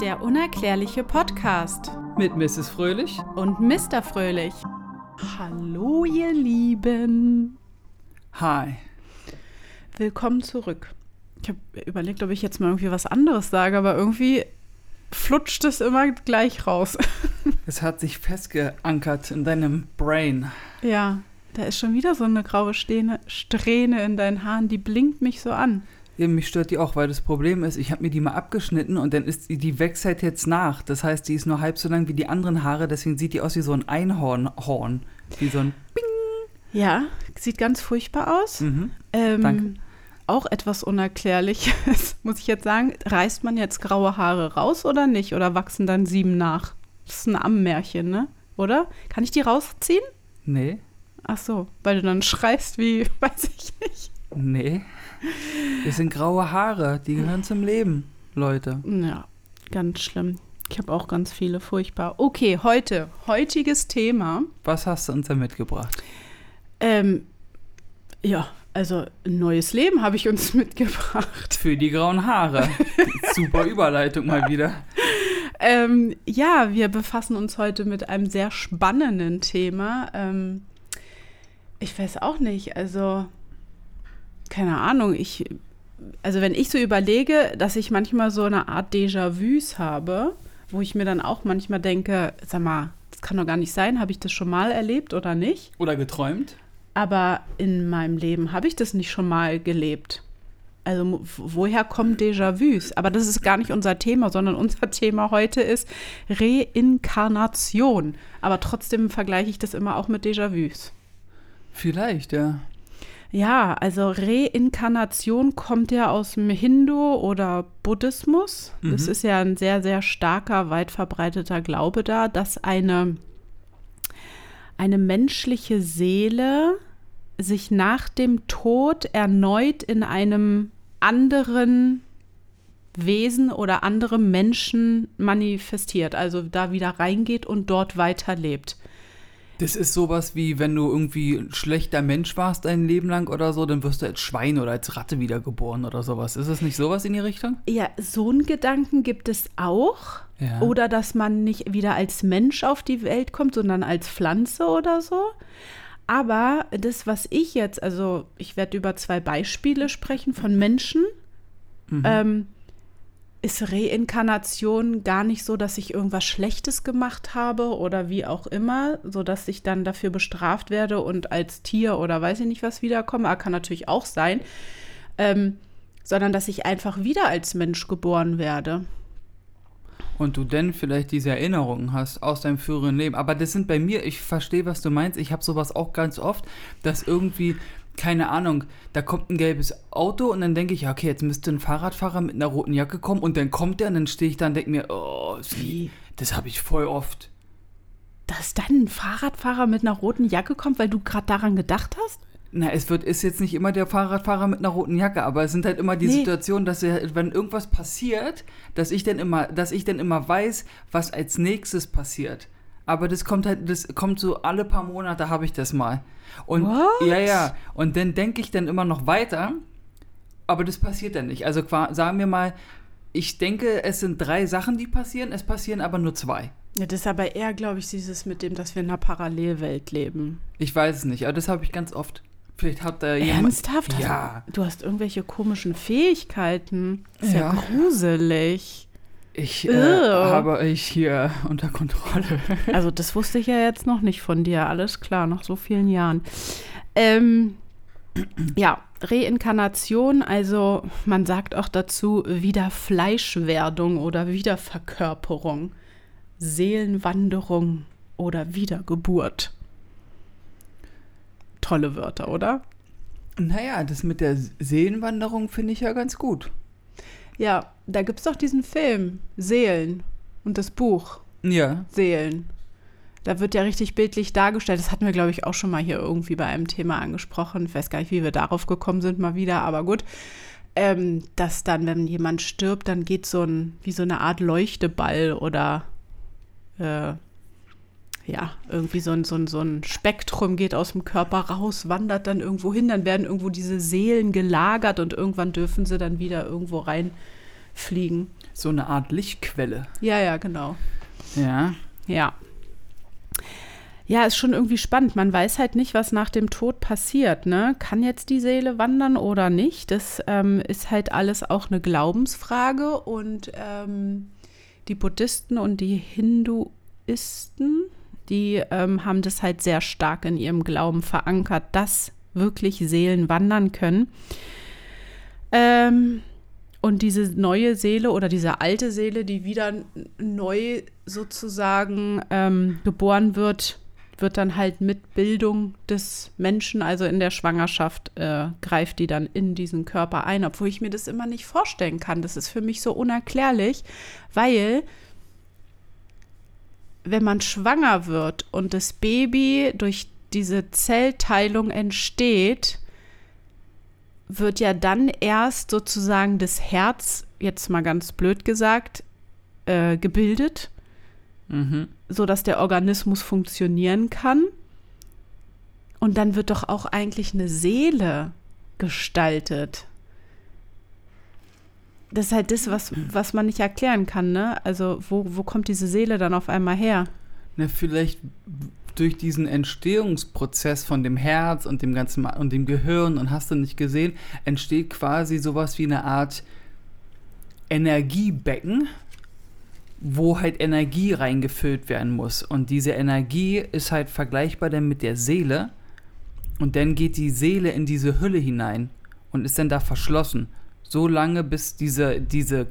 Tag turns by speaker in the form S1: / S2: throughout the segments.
S1: Der unerklärliche Podcast
S2: Mit Mrs. Fröhlich.
S1: und Mr. Fröhlich. Hallo, ihr Lieben.
S2: Hi.
S1: Willkommen zurück. Ich habe überlegt, ob ich jetzt mal irgendwie was anderes sage, aber irgendwie flutscht es immer gleich raus.
S2: Es hat sich festgeankert in deinem Brain.
S1: ja, da ist schon wieder so eine graue Strähne, Strähne in deinen Haaren, die blinkt mich so an.
S2: Ja, mich stört die auch, weil das Problem ist, ich habe mir die mal abgeschnitten und dann ist die, die wächst halt jetzt nach. Das heißt, die ist nur halb so lang wie die anderen Haare, deswegen sieht die aus wie so ein Einhornhorn. Wie so ein
S1: Ja, sieht ganz furchtbar aus.
S2: mhm.
S1: Ähm,
S2: Danke.
S1: Auch etwas Unerklärliches, muss ich jetzt sagen. Reißt man jetzt graue Haare raus oder nicht? Oder wachsen dann sieben nach? Das ist ein Ammenmärchen, ne? Oder? Kann ich die rausziehen?
S2: Nee,
S1: Ach so, weil du dann schreist wie, weiß ich nicht.
S2: nee. Das sind graue Haare, die gehören zum Leben, Leute.
S1: Ja, ganz schlimm. Ich habe auch ganz viele, furchtbar. Okay, heute, heutiges Thema.
S2: Was hast du uns da mitgebracht?
S1: Ähm, ja, also ein neues Leben habe ich uns mitgebracht.
S2: Für die grauen Haare. Super Überleitung mal wieder.
S1: Ähm, ja, wir befassen uns heute mit einem sehr spannenden Thema. Ähm, ich weiß auch nicht, also keine Ahnung, ich, also wenn ich so überlege, dass ich manchmal so eine Art Déjà-vus habe, wo ich mir dann auch manchmal denke, sag mal, das kann doch gar nicht sein, habe ich das schon mal erlebt oder nicht?
S2: Oder geträumt?
S1: Aber in meinem Leben habe ich das nicht schon mal gelebt. Also woher kommen Déjà-vus? Aber das ist gar nicht unser Thema, sondern unser Thema heute ist Reinkarnation. Aber trotzdem vergleiche ich das immer auch mit Déjà-vus.
S2: Vielleicht, ja.
S1: Ja, also Reinkarnation kommt ja aus dem Hindu oder Buddhismus. Das
S2: Mhm.
S1: ist ja ein sehr, sehr starker, weit verbreiteter Glaube da, dass eine, eine menschliche Seele sich nach dem Tod erneut in einem anderen Wesen oder anderem Menschen manifestiert, also da wieder reingeht und dort weiterlebt.
S2: Das ist sowas wie, wenn du irgendwie ein schlechter Mensch warst dein Leben lang oder so, dann wirst du als Schwein oder als Ratte wiedergeboren oder sowas. Ist es nicht sowas in die Richtung?
S1: Ja, so einen Gedanken gibt es auch.
S2: Ja.
S1: Oder dass man nicht wieder als Mensch auf die Welt kommt, sondern als Pflanze oder so. Aber das, was ich jetzt, also ich werde über zwei Beispiele sprechen von Menschen,
S2: Mhm.
S1: ähm, ist Reinkarnation gar nicht so, dass ich irgendwas Schlechtes gemacht habe oder wie auch immer, so dass ich dann dafür bestraft werde und als Tier oder weiß ich nicht was wiederkomme. Ah, kann natürlich auch sein. Ähm, sondern dass ich einfach wieder als Mensch geboren werde.
S2: Und du denn vielleicht diese Erinnerungen hast aus deinem früheren Leben. Aber das sind bei mir, ich verstehe, was du meinst. Ich habe sowas auch ganz oft, dass irgendwie, keine Ahnung, da kommt ein gelbes Auto und dann denke ich, ja, okay, jetzt müsste ein Fahrradfahrer mit einer roten Jacke kommen und dann kommt der und dann stehe ich da und denke mir, oh,
S1: Wie?
S2: das habe ich voll oft.
S1: Dass dann ein Fahrradfahrer mit einer roten Jacke kommt, weil du gerade daran gedacht hast?
S2: Na, es wird, ist jetzt nicht immer der Fahrradfahrer mit einer roten Jacke, aber es sind halt immer die
S1: Nee.
S2: Situationen, dass er, wenn irgendwas passiert, dass ich dann immer, dass ich dann immer weiß, was als nächstes passiert. Aber das kommt halt, das kommt so alle paar Monate habe ich das mal. Und
S1: What?
S2: ja, ja. Und dann denke ich dann immer noch weiter, aber das passiert dann nicht. Also sagen wir mal, ich denke, es sind drei Sachen, die passieren, es passieren aber nur zwei.
S1: Ja, das ist aber eher, glaube ich, dieses mit dem, dass wir in einer Parallelwelt leben.
S2: Ich weiß es nicht, aber das habe ich ganz oft. Vielleicht hat da jemand.
S1: Ernsthaft?
S2: Ja.
S1: Du hast irgendwelche komischen Fähigkeiten. Ist ja,
S2: Ja.
S1: gruselig.
S2: Ich äh, habe ich hier unter Kontrolle.
S1: Also, das wusste ich ja jetzt noch nicht von dir. Alles klar, nach so vielen Jahren. Ähm, ja, Reinkarnation, also man sagt auch dazu Wiederfleischwerdung oder Wiederverkörperung, Seelenwanderung oder Wiedergeburt. Tolle Wörter, oder?
S2: Naja, das mit der Seelenwanderung finde ich ja ganz gut.
S1: Ja, da gibt es doch diesen Film, Seelen und das Buch.
S2: Ja.
S1: Seelen. Da wird ja richtig bildlich dargestellt. Das hatten wir, glaube ich, auch schon mal hier irgendwie bei einem Thema angesprochen. Ich weiß gar nicht, wie wir darauf gekommen sind, mal wieder, aber gut. Ähm, dass dann, wenn jemand stirbt, dann geht so ein, wie so eine Art Leuchteball oder äh, ja, irgendwie so ein, so, ein, so ein Spektrum geht aus dem Körper raus, wandert dann irgendwo hin, dann werden irgendwo diese Seelen gelagert und irgendwann dürfen sie dann wieder irgendwo reinfliegen.
S2: So eine Art Lichtquelle.
S1: Ja, ja, genau.
S2: Ja.
S1: Ja. Ja, ist schon irgendwie spannend. Man weiß halt nicht, was nach dem Tod passiert. Ne? Kann jetzt die Seele wandern oder nicht? Das ähm, ist halt alles auch eine Glaubensfrage. Und ähm, die Buddhisten und die Hinduisten, die ähm, haben das halt sehr stark in ihrem Glauben verankert, dass wirklich Seelen wandern können. Ähm, und diese neue Seele oder diese alte Seele, die wieder neu sozusagen ähm, geboren wird, wird dann halt mit Bildung des Menschen, also in der Schwangerschaft, äh, greift die dann in diesen Körper ein, obwohl ich mir das immer nicht vorstellen kann. Das ist für mich so unerklärlich, weil wenn man schwanger wird und das Baby durch diese Zellteilung entsteht, wird ja dann erst sozusagen das Herz, jetzt mal ganz blöd gesagt, äh, gebildet,
S2: Mhm.
S1: sodass der Organismus funktionieren kann. Und dann wird doch auch eigentlich eine Seele gestaltet. Das ist halt das, was, was man nicht erklären kann, ne? Also, wo, wo kommt diese Seele dann auf einmal her?
S2: Ne, vielleicht durch diesen Entstehungsprozess von dem Herz und dem ganzen und dem Gehirn und hast du nicht gesehen, entsteht quasi sowas wie eine Art Energiebecken, wo halt Energie reingefüllt werden muss. Und diese Energie ist halt vergleichbar dann mit der Seele. Und dann geht die Seele in diese Hülle hinein und ist dann da verschlossen. So lange, bis diese, diese,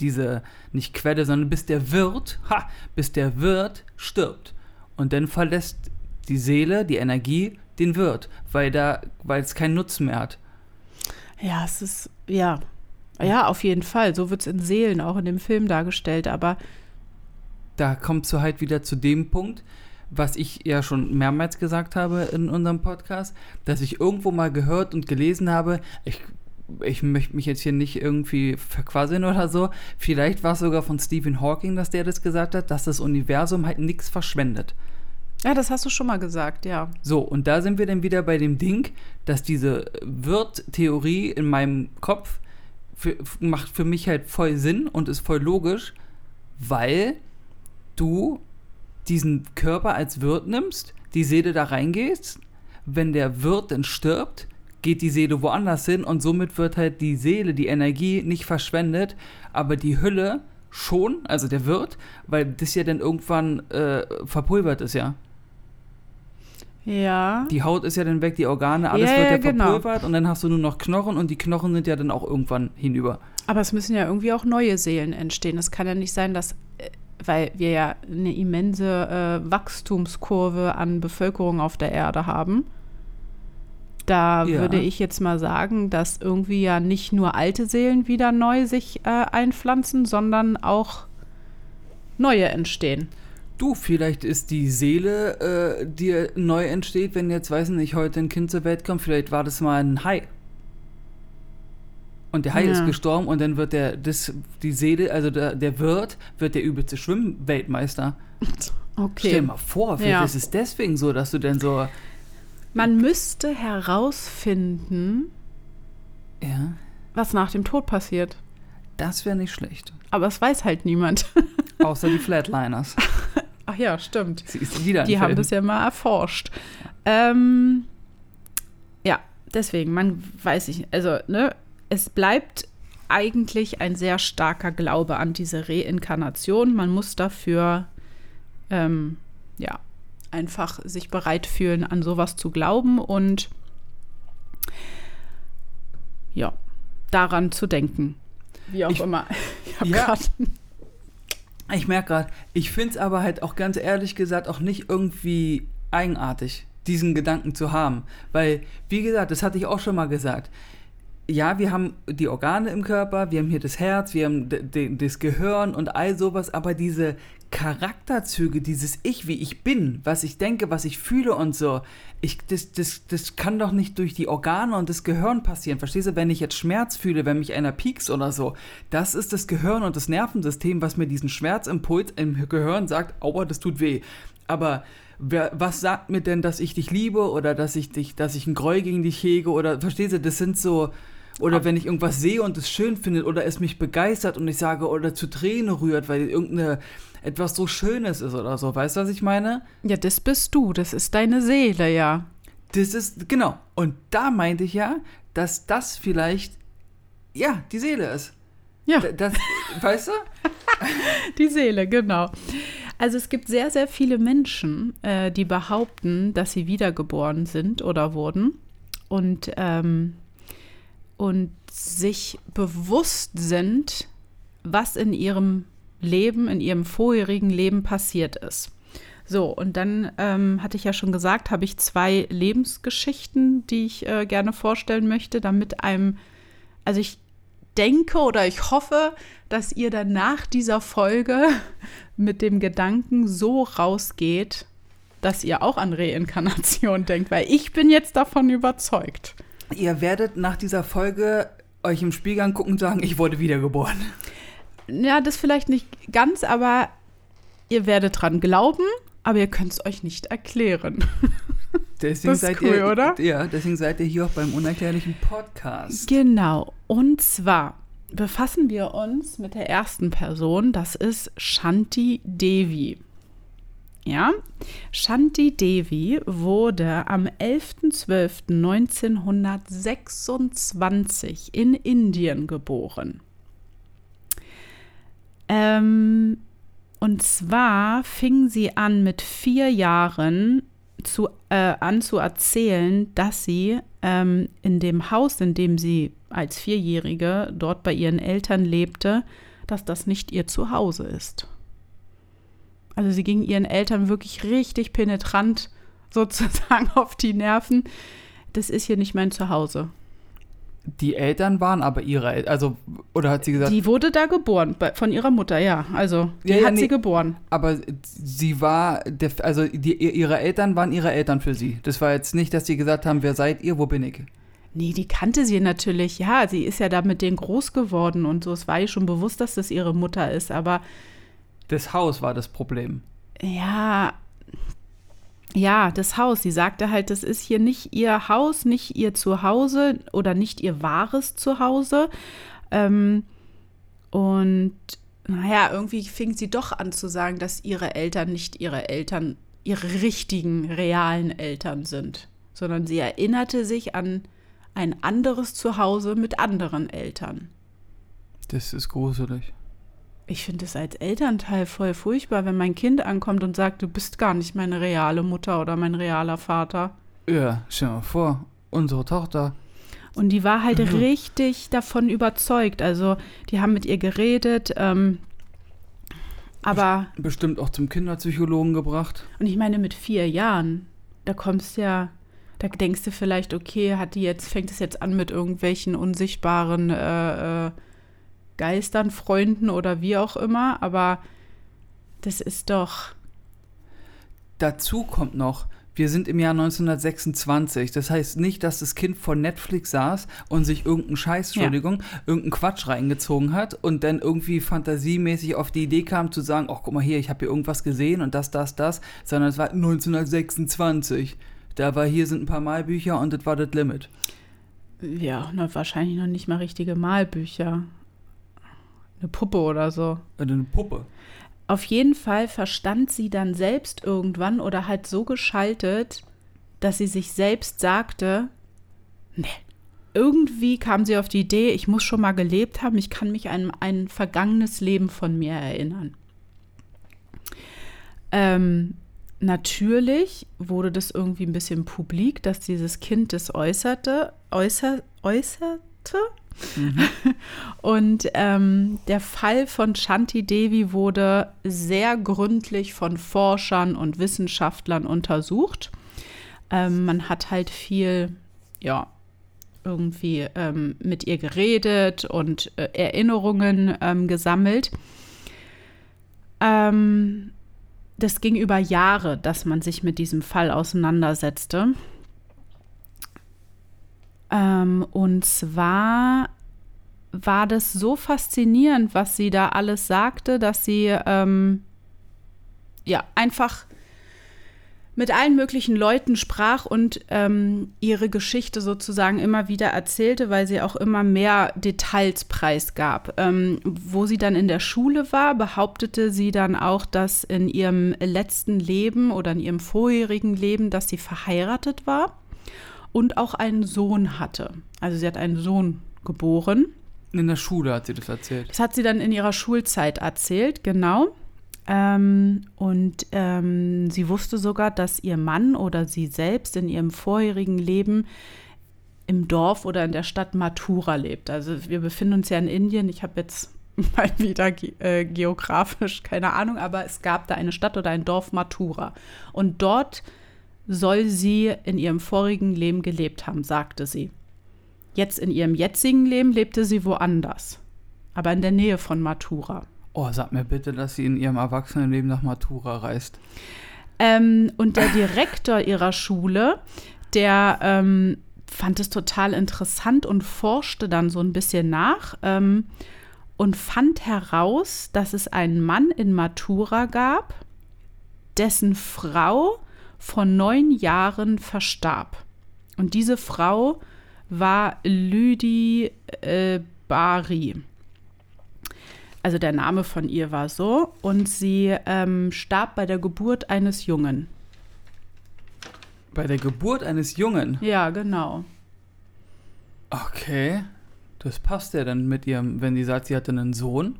S2: diese, nicht Quelle, sondern bis der Wirt, ha, bis der Wirt stirbt. Und dann verlässt die Seele, die Energie, den Wirt, weil da, weil es keinen Nutzen mehr hat.
S1: Ja, es ist, ja. Ja, auf jeden Fall. So wird es in Seelen auch in dem Film dargestellt. Aber
S2: da kommst du halt wieder zu dem Punkt, was ich ja schon mehrmals gesagt habe in unserem Podcast, dass ich irgendwo mal gehört und gelesen habe, ich, ich möchte mich jetzt hier nicht irgendwie verquasseln oder so, vielleicht war es sogar von Stephen Hawking, dass der das gesagt hat, dass das Universum halt nichts verschwendet.
S1: ja, das hast du schon mal gesagt, ja.
S2: So, und da sind wir dann wieder bei dem Ding, dass diese Wirt-Theorie in meinem Kopf für, macht für mich halt voll Sinn und ist voll logisch, weil du diesen Körper als Wirt nimmst, die Seele da reingehst, wenn der Wirt dann stirbt, geht die Seele woanders hin und somit wird halt die Seele, die Energie nicht verschwendet, aber die Hülle schon, also der Wirt, weil das ja dann irgendwann äh, verpulvert ist, ja.
S1: Ja.
S2: Die Haut ist ja dann weg, die Organe, alles
S1: Ja,
S2: wird ja
S1: ja, genau.
S2: verpulvert und dann hast du nur noch Knochen und die Knochen sind ja dann auch irgendwann hinüber.
S1: Aber es müssen ja irgendwie auch neue Seelen entstehen. Es kann ja nicht sein, dass, äh, weil wir ja eine immense äh, Wachstumskurve an Bevölkerung auf der Erde haben. Da
S2: Ja.
S1: würde ich jetzt mal sagen, dass irgendwie ja nicht nur alte Seelen wieder neu sich äh, einpflanzen, sondern auch neue entstehen.
S2: Du, vielleicht ist die Seele, äh, die neu entsteht, wenn jetzt, weiß ich nicht, heute ein Kind zur Welt kommt, vielleicht war das mal ein Hai. Und der Hai
S1: Ja.
S2: ist gestorben und dann wird der, das, die Seele, also der, der Wirt, wird der übelste Schwimmweltmeister. Stell
S1: Okay.
S2: dir mal vor, vielleicht
S1: Ja.
S2: ist es deswegen so, dass du dann so,
S1: Man müsste herausfinden,
S2: ja,
S1: was nach dem Tod passiert.
S2: das wäre nicht schlecht.
S1: Aber es weiß halt niemand.
S2: Außer die Flatliners.
S1: Ach ja, stimmt.
S2: Sie ist wieder
S1: Die haben das ja mal erforscht. Ähm, ja, deswegen, man weiß ich, also, ne, es bleibt eigentlich ein sehr starker Glaube an diese Reinkarnation. Man muss dafür, ähm, ja, einfach sich bereit fühlen, an sowas zu glauben und ja, daran zu denken. Wie auch
S2: Ich-
S1: immer. Ich
S2: Ja.
S1: grad-
S2: Ich merke gerade, ich finde es aber halt auch ganz ehrlich gesagt auch nicht irgendwie eigenartig, diesen Gedanken zu haben. Weil, wie gesagt, das hatte ich auch schon mal gesagt. Ja, wir haben die Organe im Körper, wir haben hier das Herz, wir haben das Gehirn und all sowas, aber diese Charakterzüge, dieses Ich, wie ich bin, was ich denke, was ich fühle und so, ich, das, das, das kann doch nicht durch die Organe und das Gehirn passieren. Verstehst du, wenn ich jetzt Schmerz fühle, wenn mich einer piekst oder so, das ist das Gehirn und das Nervensystem, was mir diesen Schmerzimpuls im Gehirn sagt, aua, das tut weh. Aber wer, was sagt mir denn, dass ich dich liebe oder dass ich dich, dass ich einen Groll gegen dich hege oder verstehst du, das sind so, Oder wenn ich irgendwas sehe und es schön finde oder es mich begeistert und ich sage oder zu Tränen rührt, weil irgendeine etwas so Schönes ist oder so. Weißt du, was ich meine?
S1: Ja, das bist du. Das ist deine Seele, ja.
S2: Das ist, genau. Und da meinte ich ja, dass das vielleicht, ja, die Seele ist.
S1: Ja.
S2: Das, weißt du?
S1: Die Seele, genau. Also es gibt sehr, sehr viele Menschen, äh, die behaupten, dass sie wiedergeboren sind oder wurden und, ähm, und sich bewusst sind, was in ihrem Leben, in ihrem vorherigen Leben passiert ist. So, und dann ähm, hatte ich ja schon gesagt, habe ich zwei Lebensgeschichten, die ich äh, gerne vorstellen möchte, damit einem, also ich denke oder ich hoffe, dass ihr dann nach dieser Folge mit dem Gedanken so rausgeht, dass ihr auch an Reinkarnation denkt, weil ich bin jetzt davon überzeugt.
S2: Ihr werdet nach dieser Folge euch im Spiegel angucken und sagen, ich wurde wiedergeboren.
S1: Ja, das vielleicht nicht ganz, aber ihr werdet dran glauben, aber ihr könnt es euch nicht erklären.
S2: Deswegen
S1: Das ist
S2: seid
S1: cool,
S2: ihr,
S1: oder?
S2: Ja, deswegen seid ihr hier auch beim unerklärlichen Podcast.
S1: Genau. Und zwar befassen wir uns mit der ersten Person, das ist Shanti Devi. Ja, Shanti Devi wurde am 11.12.1926 in Indien geboren. Ähm, und zwar fing sie an mit vier Jahren zu, äh, an zu erzählen, dass sie ähm, in dem Haus, in dem sie als Vierjährige dort bei ihren Eltern lebte, dass das nicht ihr Zuhause ist. Also sie ging ihren Eltern wirklich richtig penetrant sozusagen auf die Nerven. Das ist hier nicht mein Zuhause.
S2: Die Eltern waren aber ihre Eltern, also, oder hat sie gesagt,
S1: Die wurde da geboren, von ihrer Mutter, ja. Also, die
S2: Ja, ja,
S1: hat
S2: nee.
S1: sie geboren.
S2: aber sie war, also die, ihre Eltern waren ihre Eltern für sie. Das war jetzt nicht, dass sie gesagt haben, wer seid ihr, wo bin ich?
S1: Nee, die kannte sie natürlich. Ja, sie ist ja da mit denen groß geworden und so. Es war ihr schon bewusst, dass das ihre Mutter ist. Aber
S2: Das Haus war das Problem.
S1: ja, ja, das Haus. Sie sagte halt, das ist hier nicht ihr Haus, nicht ihr Zuhause oder nicht ihr wahres Zuhause. Ähm, und naja, irgendwie fing sie doch an zu sagen, dass ihre Eltern nicht ihre Eltern, ihre richtigen, realen Eltern sind, sondern sie erinnerte sich an ein anderes Zuhause mit anderen Eltern.
S2: Das ist gruselig.
S1: Ich finde es als Elternteil voll furchtbar, wenn mein Kind ankommt und sagt, du bist gar nicht meine reale Mutter oder mein realer Vater.
S2: Ja, stell dir mal vor, unsere Tochter.
S1: Und die war halt richtig davon überzeugt. Also die haben mit ihr geredet, ähm, aber,
S2: Bestimmt auch zum Kinderpsychologen gebracht.
S1: und ich meine, mit vier Jahren, da kommst ja, da denkst du vielleicht, okay, hat die jetzt, fängt es jetzt an mit irgendwelchen unsichtbaren äh, äh, Geistern, Freunden oder wie auch immer, aber das ist doch.
S2: Dazu kommt noch, wir sind im Jahr 1926. Das heißt nicht, dass das Kind vor Netflix saß und sich irgendeinen Scheiß,
S1: Ja.
S2: Entschuldigung, irgendeinen Quatsch reingezogen hat und dann irgendwie fantasiemäßig auf die Idee kam zu sagen, ach guck mal hier, ich habe hier irgendwas gesehen und das, das, das, sondern es war 1926. Da war hier sind ein paar Malbücher und das war das Limit.
S1: Ja, na, wahrscheinlich noch nicht mal richtige Malbücher. Eine Puppe oder so.
S2: Eine Puppe.
S1: Auf jeden Fall verstand sie dann selbst irgendwann oder halt so geschaltet, dass sie sich selbst sagte, nee, irgendwie kam sie auf die Idee, ich muss schon mal gelebt haben, ich kann mich an ein vergangenes Leben von mir erinnern. Ähm, natürlich wurde das irgendwie ein bisschen publik, dass dieses Kind das äußerte, äußer, äußerte. Und ähm, der Fall von Shanti Devi wurde sehr gründlich von Forschern und Wissenschaftlern untersucht. Ähm, man hat halt viel, ja, irgendwie ähm, mit ihr geredet und äh, Erinnerungen ähm, gesammelt. Ähm, das ging über Jahre, dass man sich mit diesem Fall auseinandersetzte. Ähm, und zwar war das so faszinierend, was sie da alles sagte, dass sie ähm, ja einfach mit allen möglichen Leuten sprach und ähm, ihre Geschichte sozusagen immer wieder erzählte, weil sie auch immer mehr Details preisgab. Ähm, wo sie dann in der Schule war, behauptete sie dann auch, dass in ihrem letzten Leben oder in ihrem vorherigen Leben, dass sie verheiratet war und auch einen Sohn hatte. Also sie hat einen Sohn geboren.
S2: In der Schule hat sie das erzählt.
S1: Das hat sie dann in ihrer Schulzeit erzählt, genau. Ähm, und ähm, sie wusste sogar, dass ihr Mann oder sie selbst in ihrem vorherigen Leben im Dorf oder in der Stadt Mathura lebt. Also wir befinden uns ja in Indien. Ich habe jetzt mal wieder ge äh, geografisch keine Ahnung, aber es gab da eine Stadt oder ein Dorf Mathura. Und dort soll sie in ihrem vorigen Leben gelebt haben, sagte sie. Jetzt in ihrem jetzigen Leben lebte sie woanders, aber in der Nähe von Mathura.
S2: Oh, sag mir bitte, dass sie in ihrem Erwachsenenleben nach Matura reist.
S1: Ähm, und der Direktor ihrer Schule, der ähm, fand es total interessant und forschte dann so ein bisschen nach ähm, und fand heraus, dass es einen Mann in Matura gab, dessen Frau vor neun Jahren verstarb. Und diese Frau war Lüdi äh, Bari also der Name von ihr war so, und sie ähm, starb bei der Geburt eines Jungen.
S2: Bei der Geburt eines Jungen?
S1: Ja, genau.
S2: Okay. Das passt ja dann mit ihrem, wenn sie sagt, sie hatte einen Sohn.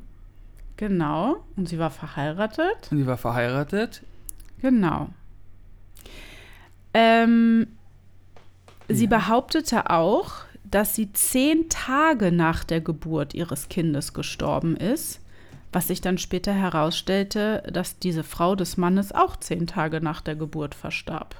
S1: Genau. Und sie war verheiratet.
S2: Und sie war verheiratet.
S1: Genau. Ähm, ja. Sie behauptete auch, dass sie zehn Tage nach der Geburt ihres Kindes gestorben ist, was sich dann später herausstellte, dass diese Frau des Mannes auch zehn Tage nach der Geburt verstarb.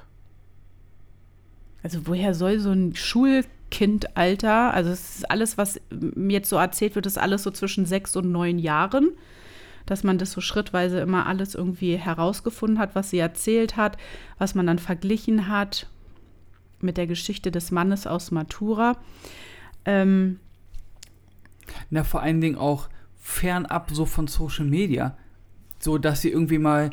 S1: Also woher soll so ein Schulkindalter, also es ist alles, was mir jetzt so erzählt wird, ist alles so zwischen sechs und neun Jahren, dass man das so schrittweise immer alles irgendwie herausgefunden hat, was sie erzählt hat, was man dann verglichen hat mit der Geschichte des Mannes aus Matura. Ähm,
S2: Na, vor allen Dingen auch fernab so von Social Media. So, dass sie irgendwie mal,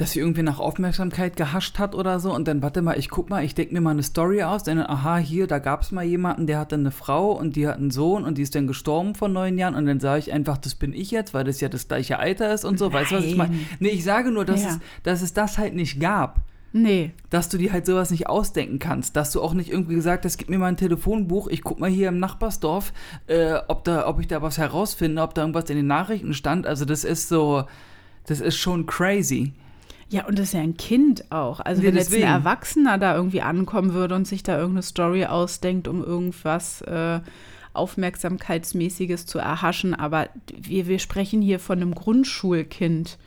S2: dass sie irgendwie nach Aufmerksamkeit gehascht hat oder so und dann, warte mal, ich guck mal, ich denke mir mal eine Story aus, dann, aha, hier, da gab es mal jemanden, der hatte eine Frau und die hat einen Sohn und die ist dann gestorben vor neun Jahren und dann sage ich einfach, das bin ich jetzt, weil das ja das gleiche Alter ist und so, Nein. weißt du, was ich meine? Nee, ich sage nur, dass, ja. es, dass es das halt nicht gab.
S1: Nee.
S2: Dass du dir halt sowas nicht ausdenken kannst. Dass du auch nicht irgendwie gesagt hast, gib mir mal ein Telefonbuch, ich guck mal hier im Nachbarsdorf, äh, ob, da, ob ich da was herausfinde, ob da irgendwas in den Nachrichten stand. Also das ist so, das ist schon crazy.
S1: Ja, und das ist ja ein Kind auch. Also, ja, wenn deswegen. jetzt ein Erwachsener da irgendwie ankommen würde und sich da irgendeine Story ausdenkt, um irgendwas äh, Aufmerksamkeitsmäßiges zu erhaschen, aber wir, wir sprechen hier von einem Grundschulkind.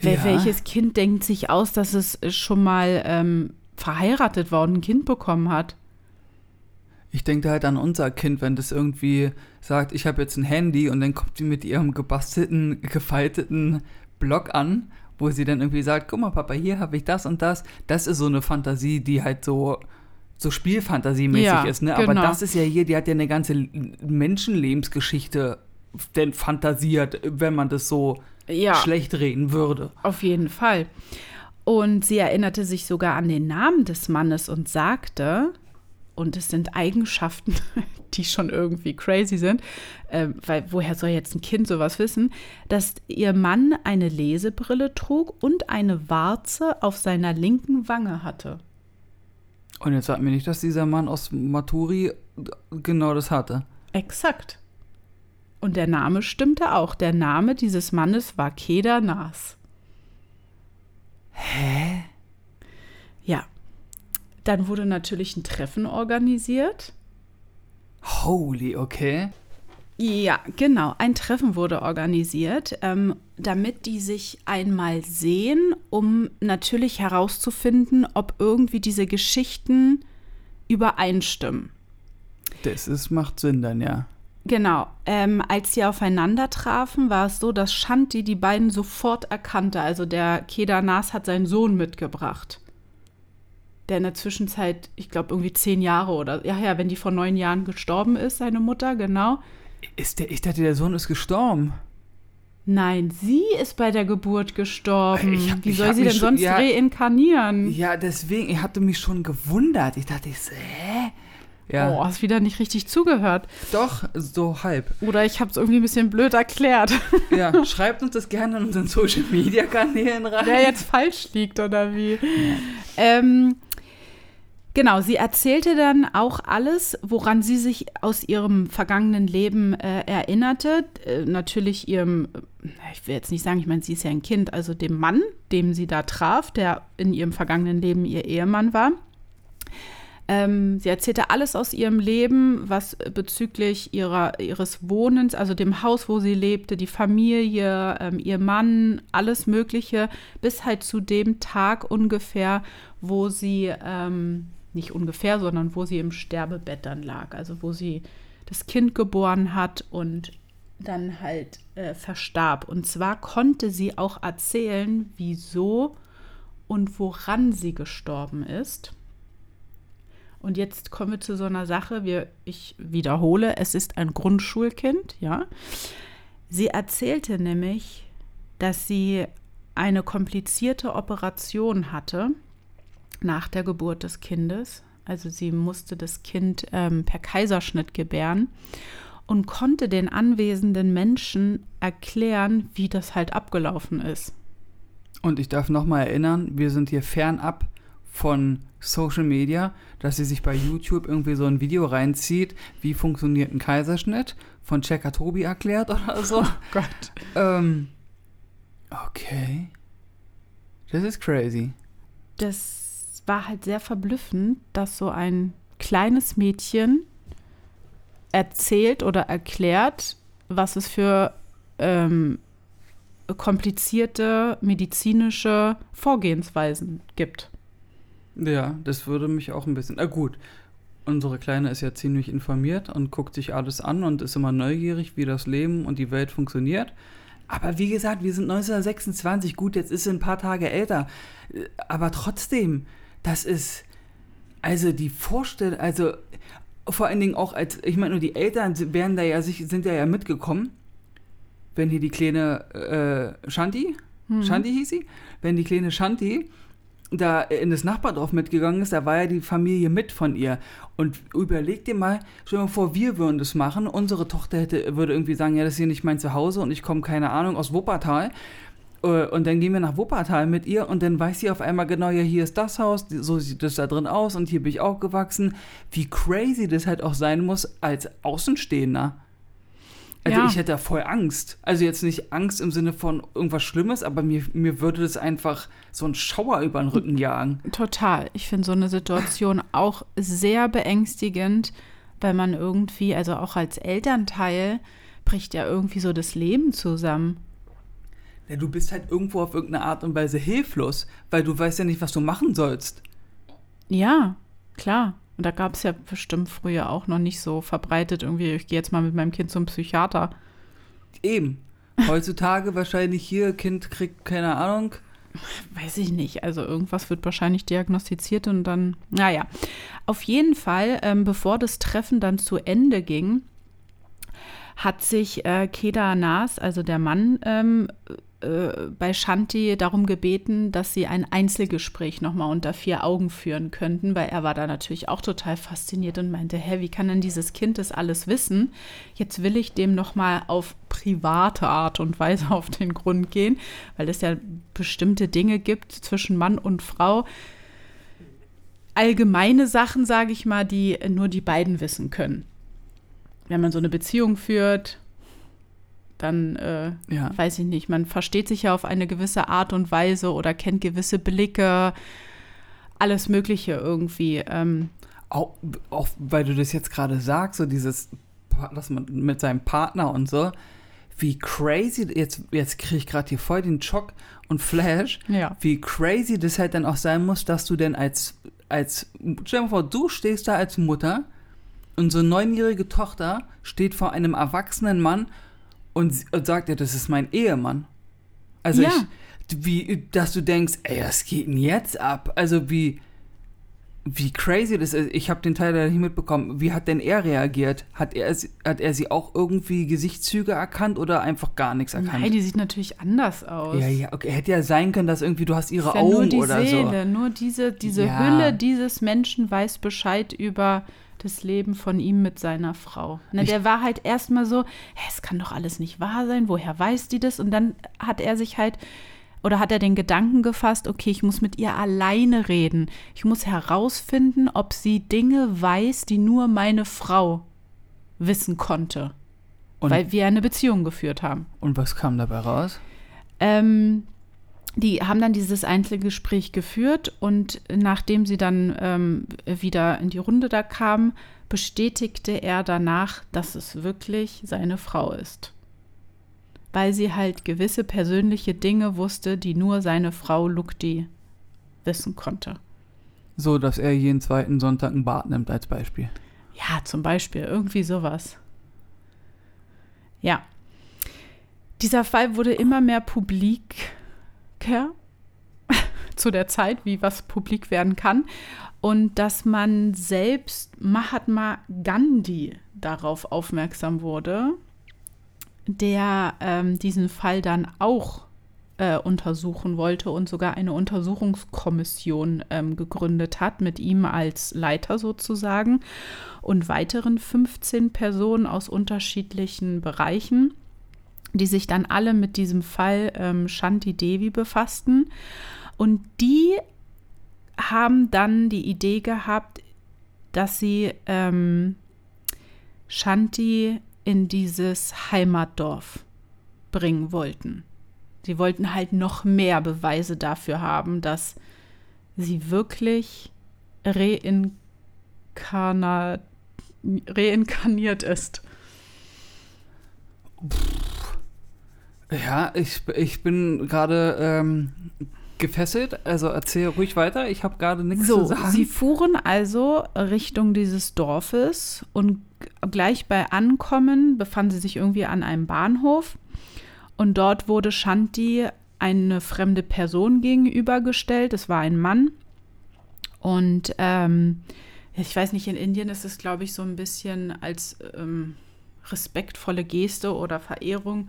S1: Ja. Welches Kind denkt sich aus, dass es schon mal ähm, verheiratet war und ein Kind bekommen hat?
S2: Ich denke halt an unser Kind, wenn das irgendwie sagt, ich habe jetzt ein Handy und dann kommt sie mit ihrem gebastelten, gefalteten Blog an, wo sie dann irgendwie sagt, guck mal Papa, hier habe ich das und das. Das ist so eine Fantasie, die halt so so Spielfantasiemäßig ja, ist, ne? Aber genau. das ist ja hier, die hat ja eine ganze Menschenlebensgeschichte denn fantasiert, wenn man das so ja, schlecht reden würde.
S1: Auf jeden Fall. Und sie erinnerte sich sogar an den Namen des Mannes und sagte, und es sind Eigenschaften, die schon irgendwie crazy sind, äh, weil woher soll jetzt ein Kind sowas wissen, dass ihr Mann eine Lesebrille trug und eine Warze auf seiner linken Wange hatte.
S2: Und jetzt sagt mir nicht, dass dieser Mann aus Maturi genau das hatte.
S1: Exakt. Und der Name stimmte auch. Der Name dieses Mannes war Keda Nas.
S2: Hä?
S1: Ja. Dann wurde natürlich ein Treffen organisiert.
S2: Holy, okay.
S1: Ja, genau. Ein Treffen wurde organisiert, ähm, damit die sich einmal sehen, um natürlich herauszufinden, ob irgendwie diese Geschichten übereinstimmen.
S2: Das ist, macht Sinn dann, ja.
S1: Genau. Ähm, als sie aufeinander trafen, war es so, dass Shanti die beiden sofort erkannte. Also der Keda Nas hat seinen Sohn mitgebracht. Der in der Zwischenzeit, ich glaube, irgendwie zehn Jahre oder, ja, ja, wenn die vor neun Jahren gestorben ist, seine Mutter, genau.
S2: Ist der, ich dachte, der Sohn ist gestorben.
S1: Nein, sie ist bei der Geburt gestorben.
S2: Ich hab-
S1: Wie soll sie denn
S2: schon-
S1: sonst
S2: ja.
S1: reinkarnieren?
S2: Ja, deswegen, ich hatte mich schon gewundert. Ich dachte, ich so, hä? Ja,
S1: Oh, hast wieder nicht richtig zugehört.
S2: doch, so halb.
S1: Oder ich habe es irgendwie ein bisschen blöd erklärt.
S2: Ja, schreibt uns das gerne in unseren Social Media Kanälen rein.
S1: Wer jetzt falsch liegt oder wie. Ähm, genau, sie erzählte dann auch alles, woran sie sich aus ihrem vergangenen Leben äh, erinnerte. Äh, natürlich ihrem, äh, ich will jetzt nicht sagen, ich meine, sie ist ja ein Kind, also dem Mann, dem sie da traf, der in ihrem vergangenen Leben ihr Ehemann war. Ähm, sie erzählte alles aus ihrem Leben, was bezüglich ihrer, ihres Wohnens, also dem Haus, wo sie lebte, die Familie, ähm, ihr Mann, alles Mögliche, bis halt zu dem Tag ungefähr, wo sie, ähm, nicht ungefähr, sondern wo sie im Sterbebett dann lag, also wo sie das Kind geboren hat und dann halt äh, verstarb. Und zwar konnte sie auch erzählen, wieso und woran sie gestorben ist. Und jetzt kommen wir zu so einer Sache, wir, ich wiederhole, es ist ein Grundschulkind, ja. Sie erzählte nämlich, dass sie eine komplizierte Operation hatte nach der Geburt des Kindes. Also sie musste das Kind ähm, per Kaiserschnitt gebären und konnte den anwesenden Menschen erklären, wie das halt abgelaufen ist.
S2: Und ich darf nochmal erinnern, wir sind hier fernab von Social Media, dass sie sich bei YouTube irgendwie so ein Video reinzieht, wie funktioniert ein Kaiserschnitt, von Checker Tobi erklärt oder so.
S1: Gott.
S2: ähm, okay. Das ist crazy.
S1: das war halt sehr verblüffend, dass so ein kleines Mädchen erzählt oder erklärt, was es für ähm, komplizierte medizinische Vorgehensweisen gibt.
S2: Ja, das würde mich auch ein bisschen. Ah, gut. Unsere Kleine ist ja ziemlich informiert und guckt sich alles an und ist immer neugierig, wie das Leben und die Welt funktioniert. Aber wie gesagt, wir sind 1926. Gut, jetzt ist sie ein paar Tage älter. Äh, Aber trotzdem, das ist. Also die Vorstellung, also vor allen Dingen auch als, ich meine, nur die Eltern wären da ja sich, sind ja ja mitgekommen, wenn hier die kleine äh, Shanti, Shanti hieß sie, wenn die kleine Shanti da in das Nachbardorf mitgegangen ist, da war ja die Familie mit von ihr. Und überleg dir mal, stell dir mal vor, wir würden das machen. Unsere Tochter hätte, würde irgendwie sagen, ja, das ist hier nicht mein Zuhause und ich komme, keine Ahnung, aus Wuppertal. Äh, Und dann gehen wir nach Wuppertal mit ihr und dann weiß sie auf einmal genau, ja, hier ist das Haus, so sieht das da drin aus und hier bin ich auch gewachsen. Wie crazy das halt auch sein muss als Außenstehender. Also
S1: Ja.
S2: ich hätte da voll Angst. Also jetzt nicht Angst im Sinne von irgendwas Schlimmes, aber mir, mir würde das einfach so einen Schauer über den Rücken jagen.
S1: Total. Ich finde so eine Situation auch sehr beängstigend, weil man irgendwie, also auch als Elternteil, bricht ja irgendwie so das Leben zusammen.
S2: Ja, du bist halt irgendwo auf irgendeine Art und Weise hilflos, weil du weißt ja nicht, was du machen sollst.
S1: Ja, klar. Und da gab es ja bestimmt früher auch noch nicht so verbreitet, irgendwie, ich gehe jetzt mal mit meinem Kind zum Psychiater.
S2: Eben. Heutzutage wahrscheinlich hier, Kind kriegt keine Ahnung.
S1: Weiß ich nicht. Also irgendwas wird wahrscheinlich diagnostiziert und dann, naja. Auf jeden Fall, ähm, bevor das Treffen dann zu Ende ging, hat sich äh, Keda Nas, also der Mann, ähm, äh, bei Shanti darum gebeten, dass sie ein Einzelgespräch nochmal unter vier Augen führen könnten, weil er war da natürlich auch total fasziniert und meinte, hä, wie kann denn dieses Kind das alles wissen? Jetzt will ich dem nochmal auf private Art und Weise auf den Grund gehen, weil es ja bestimmte Dinge gibt zwischen Mann und Frau, allgemeine Sachen, sage ich mal, die nur die beiden wissen können. Wenn man so eine Beziehung führt, dann äh,
S2: Ja.
S1: weiß ich nicht, man versteht sich ja auf eine gewisse Art und Weise oder kennt gewisse Blicke, alles Mögliche irgendwie. Ähm,
S2: Auch, auch weil du das jetzt gerade sagst, so dieses, dass man mit seinem Partner und so, wie crazy, jetzt, jetzt kriege ich gerade hier voll den Schock und Flash,
S1: ja.
S2: wie crazy das halt dann auch sein muss, dass du denn als, als, stell dir mal vor, du stehst da als Mutter, unsere neunjährige Tochter steht vor einem erwachsenen Mann und, und sagt ja, das ist mein Ehemann. Also
S1: Ja.
S2: ich, wie, dass du denkst, ey, was geht denn jetzt ab? Also wie, Wie crazy das ist. Ich habe den Teil da nicht mitbekommen. Wie hat denn er reagiert? Hat er, sie- hat er sie auch irgendwie Gesichtszüge erkannt oder einfach gar nichts erkannt?
S1: Nein, die sieht natürlich anders aus.
S2: ja, ja, okay. Hätte ja sein können, dass irgendwie du hast ihre
S1: ist ja
S2: Augen
S1: nur die
S2: oder
S1: Seele, nur diese, diese
S2: Ja.
S1: Hülle dieses Menschen weiß Bescheid über das Leben von ihm mit seiner Frau. Na,
S2: Ich-
S1: der war halt erstmal so, es kann doch alles nicht wahr sein, woher weiß die das? Und dann hat er sich halt, oder hat er den Gedanken gefasst, okay, ich muss mit ihr alleine reden. Ich muss herausfinden, ob sie Dinge weiß, die nur meine Frau wissen konnte.
S2: Und,
S1: weil wir eine Beziehung geführt haben.
S2: und was kam dabei raus?
S1: Ähm, die haben dann dieses Einzelgespräch geführt und nachdem sie dann ähm, wieder in die Runde da kamen, bestätigte er danach, dass es wirklich seine Frau ist. Weil sie halt gewisse persönliche Dinge wusste, die nur seine Frau Lukti wissen konnte.
S2: So, dass er jeden zweiten Sonntag ein Bad nimmt als Beispiel.
S1: Ja, zum Beispiel, irgendwie sowas. Ja. Dieser Fall wurde immer mehr publiker zu der Zeit, wie was publik werden kann. Und dass man selbst Mahatma Gandhi darauf aufmerksam wurde, der ähm, diesen Fall dann auch äh, untersuchen wollte und sogar eine Untersuchungskommission ähm, gegründet hat, mit ihm als Leiter sozusagen und weiteren 15 Personen aus unterschiedlichen Bereichen, die sich dann alle mit diesem Fall ähm, Shanti Devi befassten. Und die haben dann die Idee gehabt, dass sie ähm, Shanti in dieses Heimatdorf bringen wollten. Sie wollten halt noch mehr Beweise dafür haben, dass sie wirklich reinkarniert ist.
S2: Ja, ich, ich bin gerade ähm, gefesselt. Also erzähl ruhig weiter. Ich habe gerade nichts
S1: So,
S2: zu sagen.
S1: sie fuhren also Richtung dieses Dorfes und gleich bei Ankommen befanden sie sich irgendwie an einem Bahnhof und dort wurde Shanti eine fremde Person gegenübergestellt. Es war ein Mann und ähm, ich weiß nicht, in Indien ist es, glaube ich, so ein bisschen als ähm, respektvolle Geste oder Verehrung,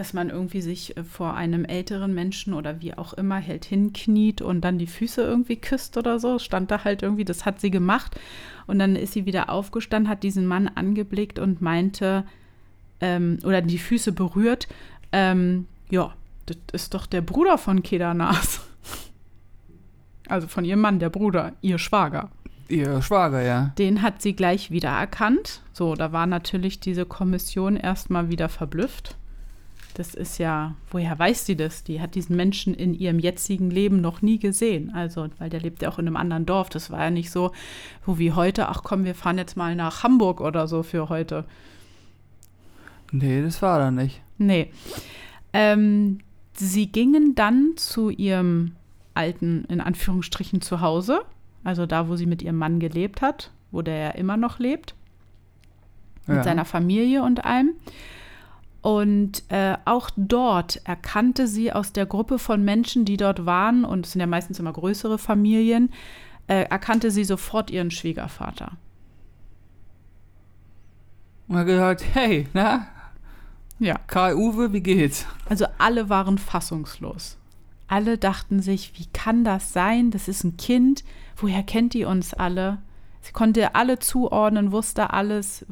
S1: dass man irgendwie sich äh, vor einem älteren Menschen oder wie auch immer hält hinkniet und dann die Füße irgendwie küsst oder so. Stand da halt irgendwie, das hat sie gemacht. Und dann ist sie wieder aufgestanden, hat diesen Mann angeblickt und meinte, ähm, oder die Füße berührt, ähm, ja, das ist doch der Bruder von Kedanas. Also von ihrem Mann, der Bruder, ihr Schwager.
S2: Ihr Schwager, ja.
S1: Den hat sie gleich wiedererkannt. So, da war natürlich diese Kommission erstmal wieder verblüfft. Das ist ja, woher weiß sie das? Die hat diesen Menschen in ihrem jetzigen Leben noch nie gesehen. Also, weil der lebt ja auch in einem anderen Dorf. Das war ja nicht so, wo wie heute, ach komm, wir fahren jetzt mal nach Hamburg oder so für heute.
S2: Nee, das war er nicht.
S1: Nee. Ähm, sie gingen dann zu ihrem alten, in Anführungsstrichen, Zuhause. Also da, wo sie mit ihrem Mann gelebt hat, wo der ja immer noch lebt. Mit
S2: Ja.
S1: seiner Familie und allem. Und äh, auch dort erkannte sie aus der Gruppe von Menschen, die dort waren, und es sind ja meistens immer größere Familien, äh, erkannte sie sofort ihren Schwiegervater.
S2: Und er hat gesagt, hey, na,
S1: Ja.
S2: Karl Uwe, wie geht's?
S1: Also alle waren fassungslos. Alle dachten sich, wie kann das sein? Das ist ein Kind. Woher kennt die uns alle? Konnte alle zuordnen, wusste alles,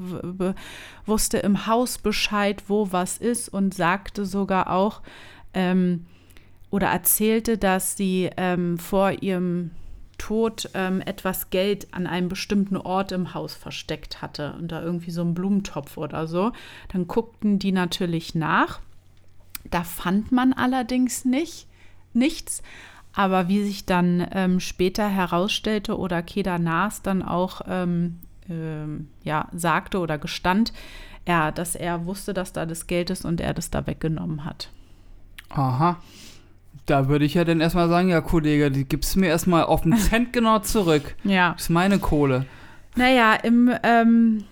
S1: wusste im Haus Bescheid, wo was ist und sagte sogar auch ähm, oder erzählte, dass sie ähm, vor ihrem Tod ähm, etwas Geld an einem bestimmten Ort im Haus versteckt hatte und da irgendwie so einen Blumentopf oder so. Dann guckten die natürlich nach. Da fand man allerdings nicht nichts. Aber wie sich dann ähm, später herausstellte oder Keda Naas dann auch ähm, ähm, ja, sagte oder gestand, ja, dass er wusste, dass da das Geld ist und er das da weggenommen hat.
S2: Aha. Da würde ich ja dann erstmal sagen, ja, Kollege, die gibst mir erstmal auf den Cent genau zurück.
S1: Ja.
S2: Das ist meine Kohle.
S1: Naja, im, ähm,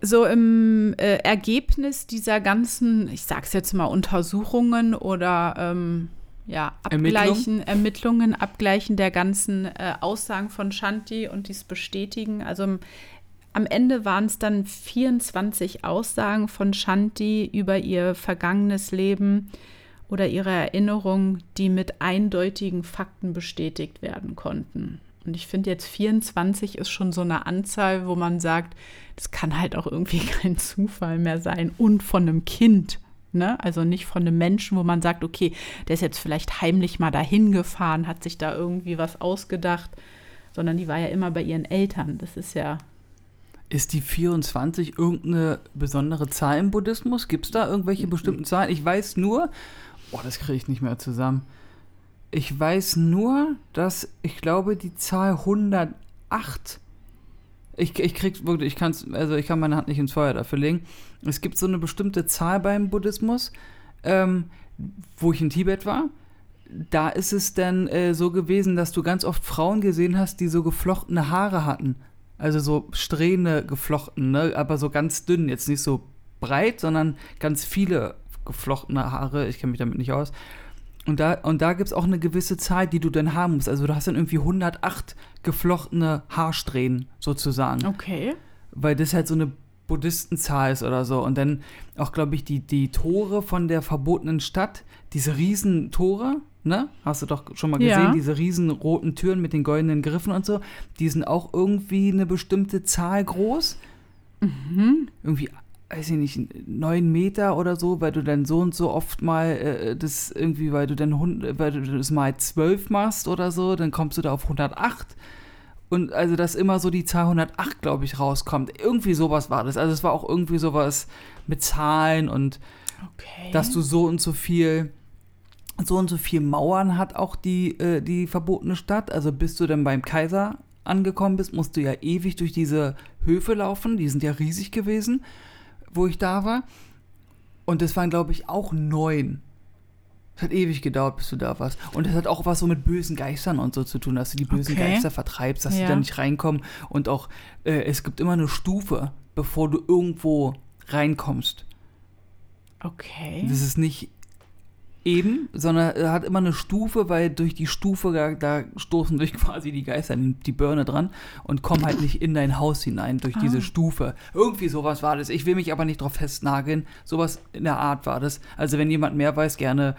S1: so im äh, Ergebnis dieser ganzen, ich sag's jetzt mal, Untersuchungen oder ähm, ja, Abgleichen, Ermittlungen, Abgleichen der ganzen äh, Aussagen von Shanti und dies bestätigen. Also am Ende waren es dann 24 Aussagen von Shanti über ihr vergangenes Leben oder ihre Erinnerungen, die mit eindeutigen Fakten bestätigt werden konnten. Und ich finde jetzt 24 ist schon so eine Anzahl, wo man sagt, das kann halt auch irgendwie kein Zufall mehr sein. Und von einem Kind. Ne? Also nicht von einem Menschen, wo man sagt, okay, der ist jetzt vielleicht heimlich mal dahin gefahren, hat sich da irgendwie was ausgedacht, sondern die war ja immer bei ihren Eltern. Das ist ja
S2: ist die 24 irgendeine besondere Zahl im Buddhismus? Gibt es da irgendwelche bestimmten Zahlen? Ich weiß nur, oh, das kriege ich nicht mehr zusammen. Ich weiß nur, dass ich glaube, die Zahl 108. Ich, ich krieg wirklich, ich kann's, also ich kann meine Hand nicht ins Feuer dafür legen. Es gibt so eine bestimmte Zahl beim Buddhismus, ähm, wo ich in Tibet war. Da ist es dann äh, so gewesen, dass du ganz oft Frauen gesehen hast, die so geflochtene Haare hatten. Also so Strähne geflochten, ne? aber so ganz dünn, jetzt nicht so breit, sondern ganz viele geflochtene Haare. Ich kenne mich damit nicht aus. Und da, und da gibt es auch eine gewisse Zahl, die du dann haben musst. Also du hast dann irgendwie 108 geflochtene Haarsträhnen sozusagen.
S1: Okay.
S2: Weil das halt so eine Buddhistenzahl ist oder so. Und dann auch, glaube ich, die, die Tore von der verbotenen Stadt, diese riesen Tore, ne? Hast du doch schon mal gesehen, ja. diese riesen roten Türen mit den goldenen Griffen und so, die sind auch irgendwie eine bestimmte Zahl groß. Mhm. Irgendwie weiß ich nicht, neun Meter oder so, weil du dann so und so oft mal äh, das irgendwie, weil du dann weil du das mal zwölf machst oder so, dann kommst du da auf 108. Und also, dass immer so die Zahl 108, glaube ich, rauskommt. Irgendwie sowas war das. Also, es war auch irgendwie sowas mit Zahlen und okay. dass du so und so viel so und so viel Mauern hat auch die, äh, die verbotene Stadt. Also bis du dann beim Kaiser angekommen bist, musst du ja ewig durch diese Höfe laufen. Die sind ja riesig gewesen, wo ich da war. Und das waren, glaube ich, auch neun. Es hat ewig gedauert, bis du da warst. Und es hat auch was so mit bösen Geistern und so zu tun, dass du die bösen okay. Geister vertreibst, dass ja. die da nicht reinkommen. Und auch, äh, es gibt immer eine Stufe, bevor du irgendwo reinkommst.
S1: Okay.
S2: Das ist nicht eben, sondern er hat immer eine Stufe, weil durch die Stufe, da, da stoßen durch quasi die Geister die, Birne dran und kommen halt nicht in dein Haus hinein durch ah. diese Stufe. Irgendwie sowas war das. Ich will mich aber nicht drauf festnageln. Sowas in der Art war das. Also wenn jemand mehr weiß, gerne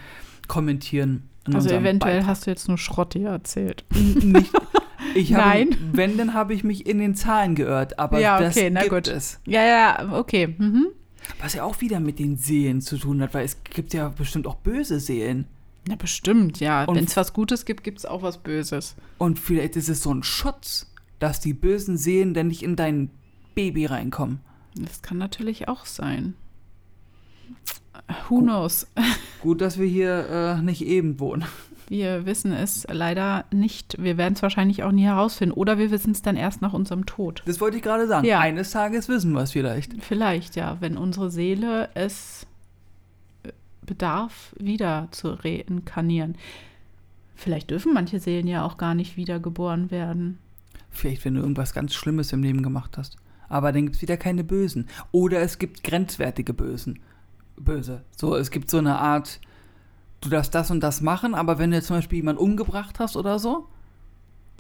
S2: kommentieren.
S1: Also eventuell Beitrag. hast du jetzt nur Schrott hier erzählt.
S2: Nicht, ich habe, Nein. Wenn, dann habe ich mich in den Zahlen geirrt, aber
S1: ja,
S2: okay,
S1: das na gibt gut. es. Ja, ja, okay. Mhm.
S2: Was ja auch wieder mit den Seelen zu tun hat, weil es gibt ja bestimmt auch böse Seelen.
S1: Ja, bestimmt, ja. Wenn es was Gutes gibt, gibt es auch was Böses.
S2: Und vielleicht ist es so ein Schutz, dass die bösen Seelen dann nicht in dein Baby reinkommen.
S1: Das kann natürlich auch sein. Who knows?
S2: Gut, dass wir hier äh, nicht eben wohnen.
S1: Wir wissen es leider nicht. Wir werden es wahrscheinlich auch nie herausfinden. Oder wir wissen es dann erst nach unserem Tod.
S2: Das wollte ich gerade sagen. Ja. Eines Tages wissen wir es vielleicht.
S1: Vielleicht, ja. Wenn unsere Seele es äh, bedarf, wieder zu reinkarnieren. Vielleicht dürfen manche Seelen ja auch gar nicht wiedergeboren werden.
S2: Vielleicht, wenn du irgendwas ganz Schlimmes im Leben gemacht hast. Aber dann gibt es wieder keine Bösen. Oder es gibt grenzwertige Bösen. Böse. So, es gibt so eine Art du darfst das und das machen, aber wenn du jetzt zum Beispiel jemanden umgebracht hast oder so,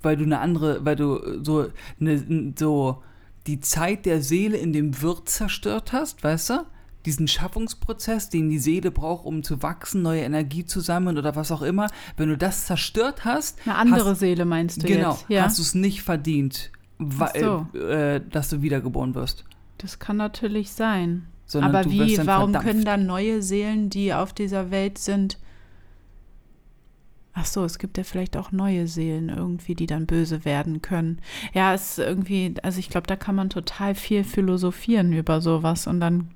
S2: weil du eine andere, weil du so, eine, so die Zeit der Seele in dem Wirt zerstört hast, weißt du? Diesen Schaffungsprozess, den die Seele braucht, um zu wachsen, neue Energie zu sammeln oder was auch immer, wenn du das zerstört hast.
S1: Eine andere hast, Seele meinst du
S2: genau,
S1: jetzt?
S2: Genau, ja. hast du es nicht verdient, weil, so. äh, dass du wiedergeboren wirst.
S1: Das kann natürlich sein. Sondern Aber wie, warum können dann neue Seelen, die auf dieser Welt sind, Ach so, es gibt ja vielleicht auch neue Seelen irgendwie, die dann böse werden können. Ja, es ist irgendwie, also ich glaube, da kann man total viel philosophieren über sowas und dann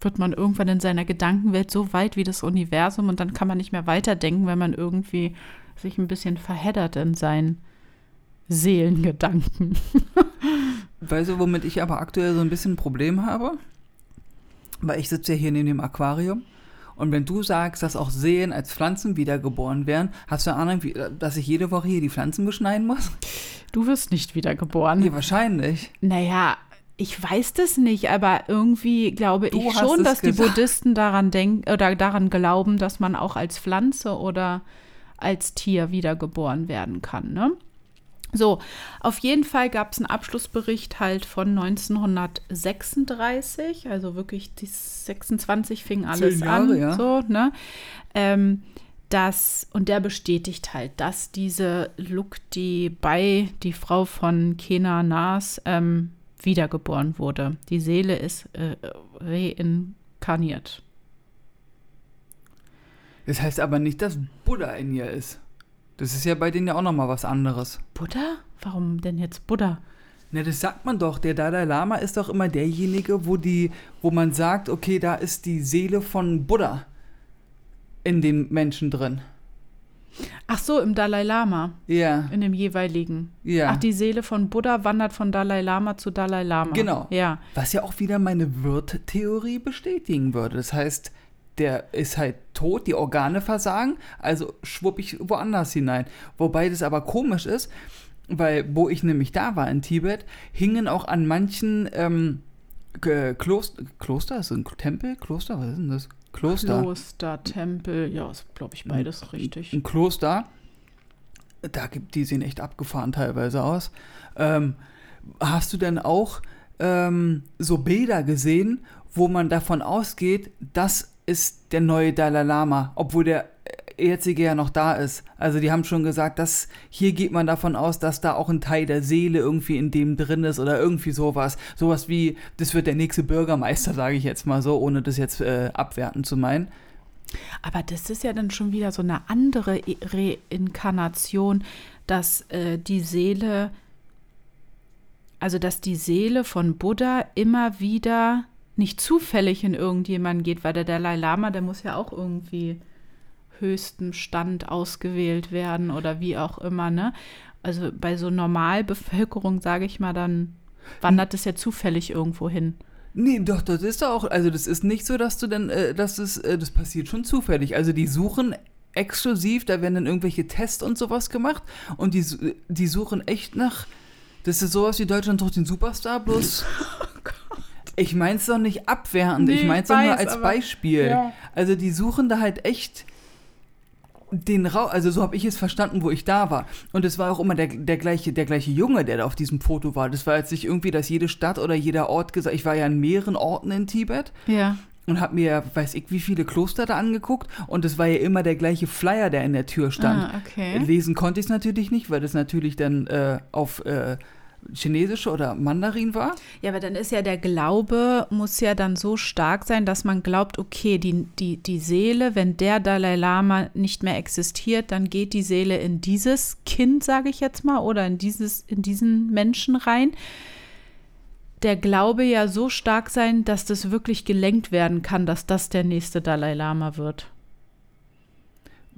S1: wird man irgendwann in seiner Gedankenwelt so weit wie das Universum und dann kann man nicht mehr weiterdenken, wenn man irgendwie sich ein bisschen verheddert in seinen Seelengedanken.
S2: weißt du, womit ich aber aktuell so ein bisschen ein Problem habe? Weil ich sitze ja hier neben dem Aquarium und wenn du sagst, dass auch Seen als Pflanzen wiedergeboren werden, hast du eine Ahnung, wie, dass ich jede Woche hier die Pflanzen beschneiden muss?
S1: Du wirst nicht wiedergeboren.
S2: Ja, wahrscheinlich.
S1: Naja, ich weiß das nicht, aber irgendwie glaube du ich schon, dass gesagt. die Buddhisten daran denken oder daran glauben, dass man auch als Pflanze oder als Tier wiedergeboren werden kann. Ne? So, auf jeden Fall gab es einen Abschlussbericht halt von 1936, also wirklich die 26 fing alles
S2: Jahre,
S1: an,
S2: ja.
S1: so, ne? Ähm, dass, und der bestätigt halt, dass diese Look, die bei die Frau von Kena Nas ähm, wiedergeboren wurde. Die Seele ist äh, reinkarniert.
S2: Das heißt aber nicht, dass Buddha in ihr ist. Das ist ja bei denen ja auch nochmal was anderes.
S1: Buddha? Warum denn jetzt Buddha?
S2: Ne, das sagt man doch. Der Dalai Lama ist doch immer derjenige, wo die, wo man sagt, okay, da ist die Seele von Buddha in dem Menschen drin.
S1: Ach so, im Dalai Lama,
S2: Ja,
S1: in dem jeweiligen.
S2: ja.
S1: Ach, die Seele von Buddha wandert von Dalai Lama zu Dalai Lama.
S2: Genau.
S1: Ja.
S2: Was ja auch wieder meine Wirt-Theorie bestätigen würde. Das heißt, der ist halt tot, die Organe versagen, also schwupp ich woanders hinein. Wobei das aber komisch ist, weil wo ich nämlich da war in Tibet, hingen auch an manchen ähm, Kloster, Kloster, ist das ein Tempel? Kloster, was ist denn das? Kloster.
S1: Kloster, Tempel, ja, ist, glaube ich, beides richtig.
S2: Ein Kloster. Da gibt die sehen echt abgefahren teilweise aus. Ähm, hast du denn auch ähm, so Bilder gesehen, wo man davon ausgeht, das ist der neue Dalai Lama, obwohl der jetzige ja noch da ist. Also die haben schon gesagt, dass hier geht man davon aus, dass da auch ein Teil der Seele irgendwie in dem drin ist oder irgendwie sowas. Sowas wie, das wird der nächste Bürgermeister, sage ich jetzt mal so, ohne das jetzt äh, abwerten zu meinen.
S1: Aber das ist ja dann schon wieder so eine andere Reinkarnation, dass äh, die Seele, also dass die Seele von Buddha immer wieder nicht zufällig in irgendjemanden geht, weil der Dalai Lama, der muss ja auch irgendwie höchsten Stand ausgewählt werden oder wie auch immer, ne? Also bei so Normalbevölkerung, sage ich mal, dann wandert es ja zufällig irgendwo hin.
S2: Nee, doch, das ist doch auch, also das ist nicht so, dass du dann, äh, dass es, äh, das passiert schon zufällig. Also die suchen exklusiv, da werden dann irgendwelche Tests und sowas gemacht und die, die suchen echt nach, das ist sowas wie Deutschland sucht den Superstar, bloß. Ich mein's doch nicht abwertend,
S1: Nee,
S2: ich
S1: ich
S2: mein's doch nur als
S1: aber-
S2: Beispiel.
S1: Ja.
S2: Also die suchen da halt echt den Raum, also so habe ich es verstanden, wo ich da war. Und es war auch immer der, der, gleiche, der gleiche Junge, der da auf diesem Foto war. Das war jetzt nicht irgendwie, dass jede Stadt oder jeder Ort gesagt, ich war ja in mehreren Orten in Tibet
S1: Ja.
S2: und habe mir, weiß ich, wie viele Kloster da angeguckt. Und es war ja immer der gleiche Flyer, der in der Tür stand.
S1: Ah, okay.
S2: Lesen konnte ich es natürlich nicht, weil das natürlich dann äh, auf äh, Chinesisch oder Mandarin war.
S1: Ja, aber dann ist ja der Glaube, muss ja dann so stark sein, dass man glaubt, okay, die, die, die Seele, wenn der Dalai Lama nicht mehr existiert, dann geht die Seele in dieses Kind, sage ich jetzt mal, oder in, dieses, in diesen Menschen rein. Der Glaube ja so stark sein, dass das wirklich gelenkt werden kann, dass das der nächste Dalai Lama wird.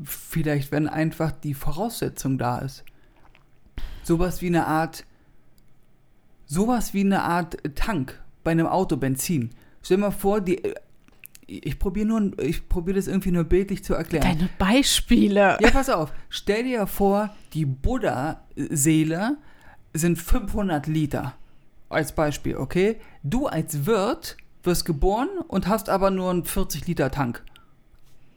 S2: Vielleicht, wenn einfach die Voraussetzung da ist. Sowas wie eine Art, sowas wie eine Art Tank bei einem Auto, Benzin. Stell dir mal vor, die, äh, ich probiere nur, ich probiere das irgendwie nur bildlich zu erklären.
S1: Deine Beispiele.
S2: Ja, pass auf. Stell dir vor, die Buddha-Seele sind 500 Liter. Als Beispiel, okay? Du als Wirt wirst geboren und hast aber nur einen 40 Liter Tank.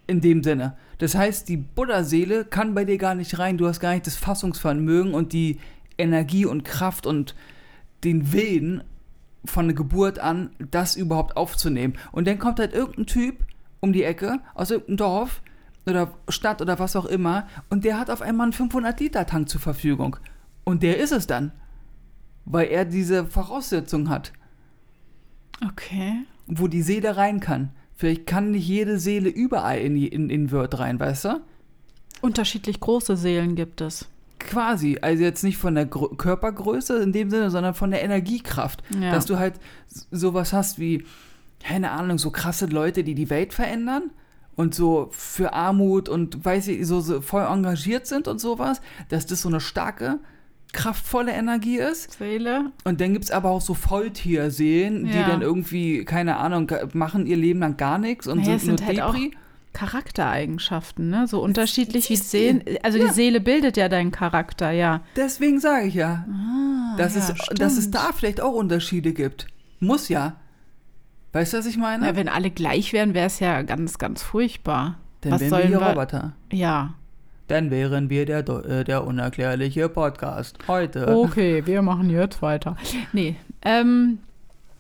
S2: In dem Sinne. Das heißt, die Buddha-Seele kann bei dir gar nicht rein. Du hast gar nicht das Fassungsvermögen und die Energie und Kraft und den Willen von der Geburt an, das überhaupt aufzunehmen. Und dann kommt halt irgendein Typ um die Ecke aus irgendeinem Dorf oder Stadt oder was auch immer und der hat auf einmal einen 500 Liter Tank zur Verfügung. Und der ist es dann, weil er diese Voraussetzung hat,
S1: Okay.
S2: wo die Seele rein kann. Vielleicht kann nicht jede Seele überall in, in, in Wirt rein, weißt du?
S1: Unterschiedlich große Seelen gibt es.
S2: Quasi, also jetzt nicht von der Grö Körpergröße in dem Sinne, sondern von der Energiekraft.
S1: Ja.
S2: Dass du halt sowas hast wie, keine Ahnung, so krasse Leute, die die Welt verändern und so für Armut und weiß ich, so, so voll engagiert sind und sowas, dass das so eine starke, kraftvolle Energie ist.
S1: Seele.
S2: Und dann gibt es aber auch so Volltierseelen, die
S1: Ja.
S2: dann irgendwie, keine Ahnung, machen ihr Leben lang gar nichts und
S1: Naja,
S2: sind,
S1: sind
S2: nur
S1: halt auch
S2: Depri.
S1: Charaktereigenschaften, ne? So unterschiedlich wie Seelen. Also
S2: Ja.
S1: die Seele bildet ja deinen Charakter, ja.
S2: Deswegen sage ich ja, dass,
S1: Ah, ja,
S2: es, dass es da vielleicht auch Unterschiede gibt. Muss ja. Weißt du, was ich meine?
S1: Ja, wenn alle gleich wären, wäre es ja ganz, ganz furchtbar.
S2: Dann
S1: was
S2: wären wir Roboter.
S1: Ja.
S2: dann wären wir der, äh, der unerklärliche Podcast. Heute.
S1: Okay, wir machen jetzt weiter. Nee, ähm,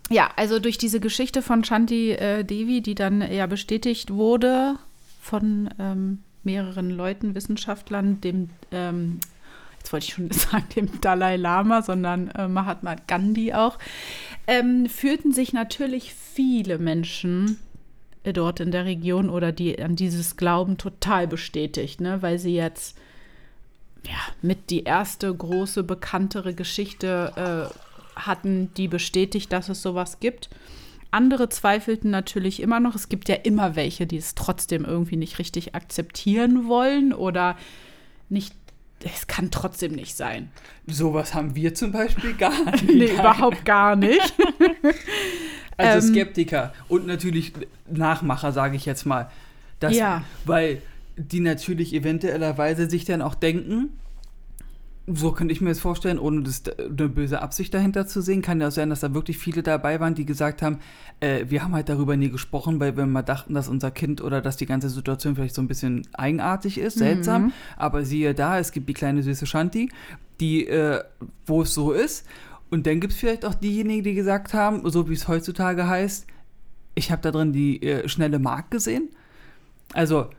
S1: ja, also durch diese Geschichte von Shanti äh, Devi, die dann ja bestätigt wurde von ähm, mehreren Leuten, Wissenschaftlern, dem, ähm, jetzt wollte ich schon sagen, dem Dalai Lama, sondern äh, Mahatma Gandhi auch, ähm, fühlten sich natürlich viele Menschen äh, dort in der Region oder die an dieses Glauben total bestätigt, ne? weil sie jetzt ja, mit die erste große, bekanntere Geschichte äh, hatten, die bestätigt, dass es sowas gibt. Andere zweifelten natürlich immer noch. Es gibt ja immer welche, die es trotzdem irgendwie nicht richtig akzeptieren wollen oder nicht. Es kann trotzdem nicht sein.
S2: Sowas haben wir zum Beispiel gar nicht.
S1: Nee, überhaupt gar nicht.
S2: Also
S1: Ähm,
S2: Skeptiker und natürlich Nachmacher, sage ich jetzt mal. Das,
S1: Ja.
S2: Weil die natürlich eventuellerweise sich dann auch denken, so könnte ich mir das vorstellen, ohne das, eine böse Absicht dahinter zu sehen, kann ja auch sein, dass da wirklich viele dabei waren, die gesagt haben, äh, wir haben halt darüber nie gesprochen, weil wir mal dachten, dass unser Kind oder dass die ganze Situation vielleicht so ein bisschen eigenartig ist, seltsam. Aber siehe da, es gibt die kleine süße Shanti, die, äh, wo es so ist. Und dann gibt es vielleicht auch diejenigen, die gesagt haben, so wie es heutzutage heißt, ich habe da drin die äh, schnelle Mark gesehen. Also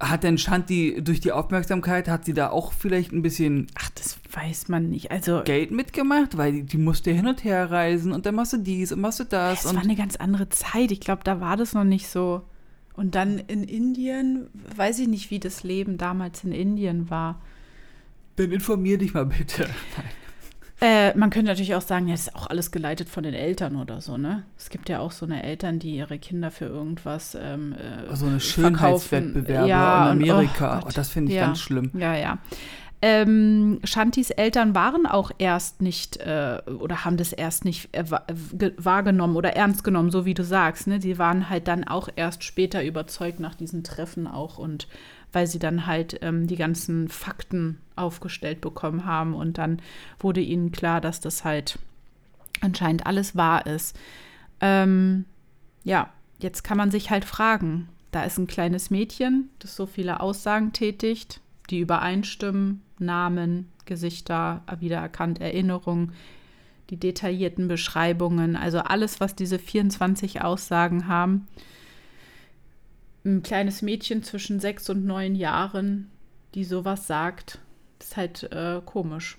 S2: hat denn Shanti durch die Aufmerksamkeit, hat sie da auch vielleicht ein bisschen
S1: Ach, das weiß man nicht. Also,
S2: Geld mitgemacht? Weil die, die musste hin und her reisen und dann machst du dies und machst du das.
S1: es
S2: und
S1: war eine ganz andere Zeit. Ich glaube, da war das noch nicht so. Und dann in Indien, weiß ich nicht, wie das Leben damals in Indien war.
S2: dann informier dich mal bitte.
S1: Äh, man könnte natürlich auch sagen, das ist auch alles geleitet von den Eltern oder so, ne? Es gibt ja auch so eine Eltern, die ihre Kinder für irgendwas ähm, äh,
S2: So eine
S1: verkaufen.
S2: Schönheitswettbewerbe
S1: Ja,
S2: in
S1: und- oh
S2: Amerika. Oh, das finde ich
S1: Ja.
S2: ganz schlimm.
S1: Ja, ja. Ähm, Shantis Eltern waren auch erst nicht äh, oder haben das erst nicht äh, ge- wahrgenommen oder ernst genommen, so wie du sagst. Ne? Die waren halt dann auch erst später überzeugt nach diesen Treffen auch und weil sie dann halt ähm, die ganzen Fakten aufgestellt bekommen haben und dann wurde ihnen klar, dass das halt anscheinend alles wahr ist. Ähm, ja, jetzt kann man sich halt fragen, da ist ein kleines Mädchen, das so viele Aussagen tätigt, die übereinstimmen, Namen, Gesichter wiedererkannt, Erinnerungen, die detaillierten Beschreibungen, also alles, was diese 24 Aussagen haben. Ein kleines Mädchen zwischen sechs und neun Jahren, die sowas sagt, ist halt äh, komisch.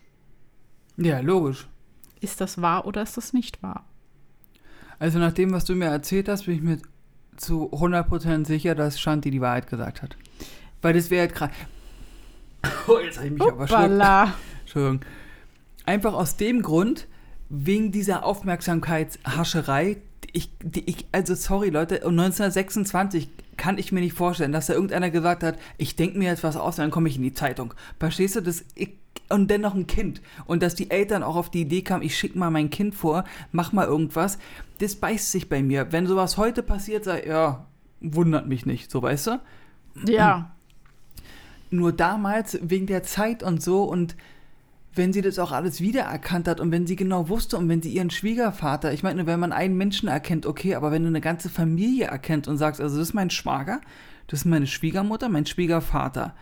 S2: Ja, logisch.
S1: Ist das wahr oder ist das nicht wahr?
S2: Also nach dem, was du mir erzählt hast, bin ich mir zu 100% sicher, dass Shanti die Wahrheit gesagt hat. Weil das wäre halt gerade... Oh, jetzt habe ich mich aber verschluckt.
S1: Hoppala.
S2: Entschuldigung. Einfach aus dem Grund, wegen dieser Aufmerksamkeitshascherei, ich, die, ich, also sorry Leute, um 1926 kann ich mir nicht vorstellen, dass da irgendeiner gesagt hat, ich denke mir jetzt was aus, dann komme ich in die Zeitung. Verstehst du das? Ich, und dennoch ein Kind. Und dass die Eltern auch auf die Idee kamen, ich schicke mal mein Kind vor, mach mal irgendwas, das beißt sich bei mir. Wenn sowas heute passiert, ich, ja, wundert mich nicht, so weißt du?
S1: Ja.
S2: nur damals wegen der Zeit und so und wenn sie das auch alles wiedererkannt hat und wenn sie genau wusste und wenn sie ihren Schwiegervater, ich meine, wenn man einen Menschen erkennt, okay, aber wenn du eine ganze Familie erkennt und sagst, also das ist mein Schwager, das ist meine Schwiegermutter, mein Schwiegervater,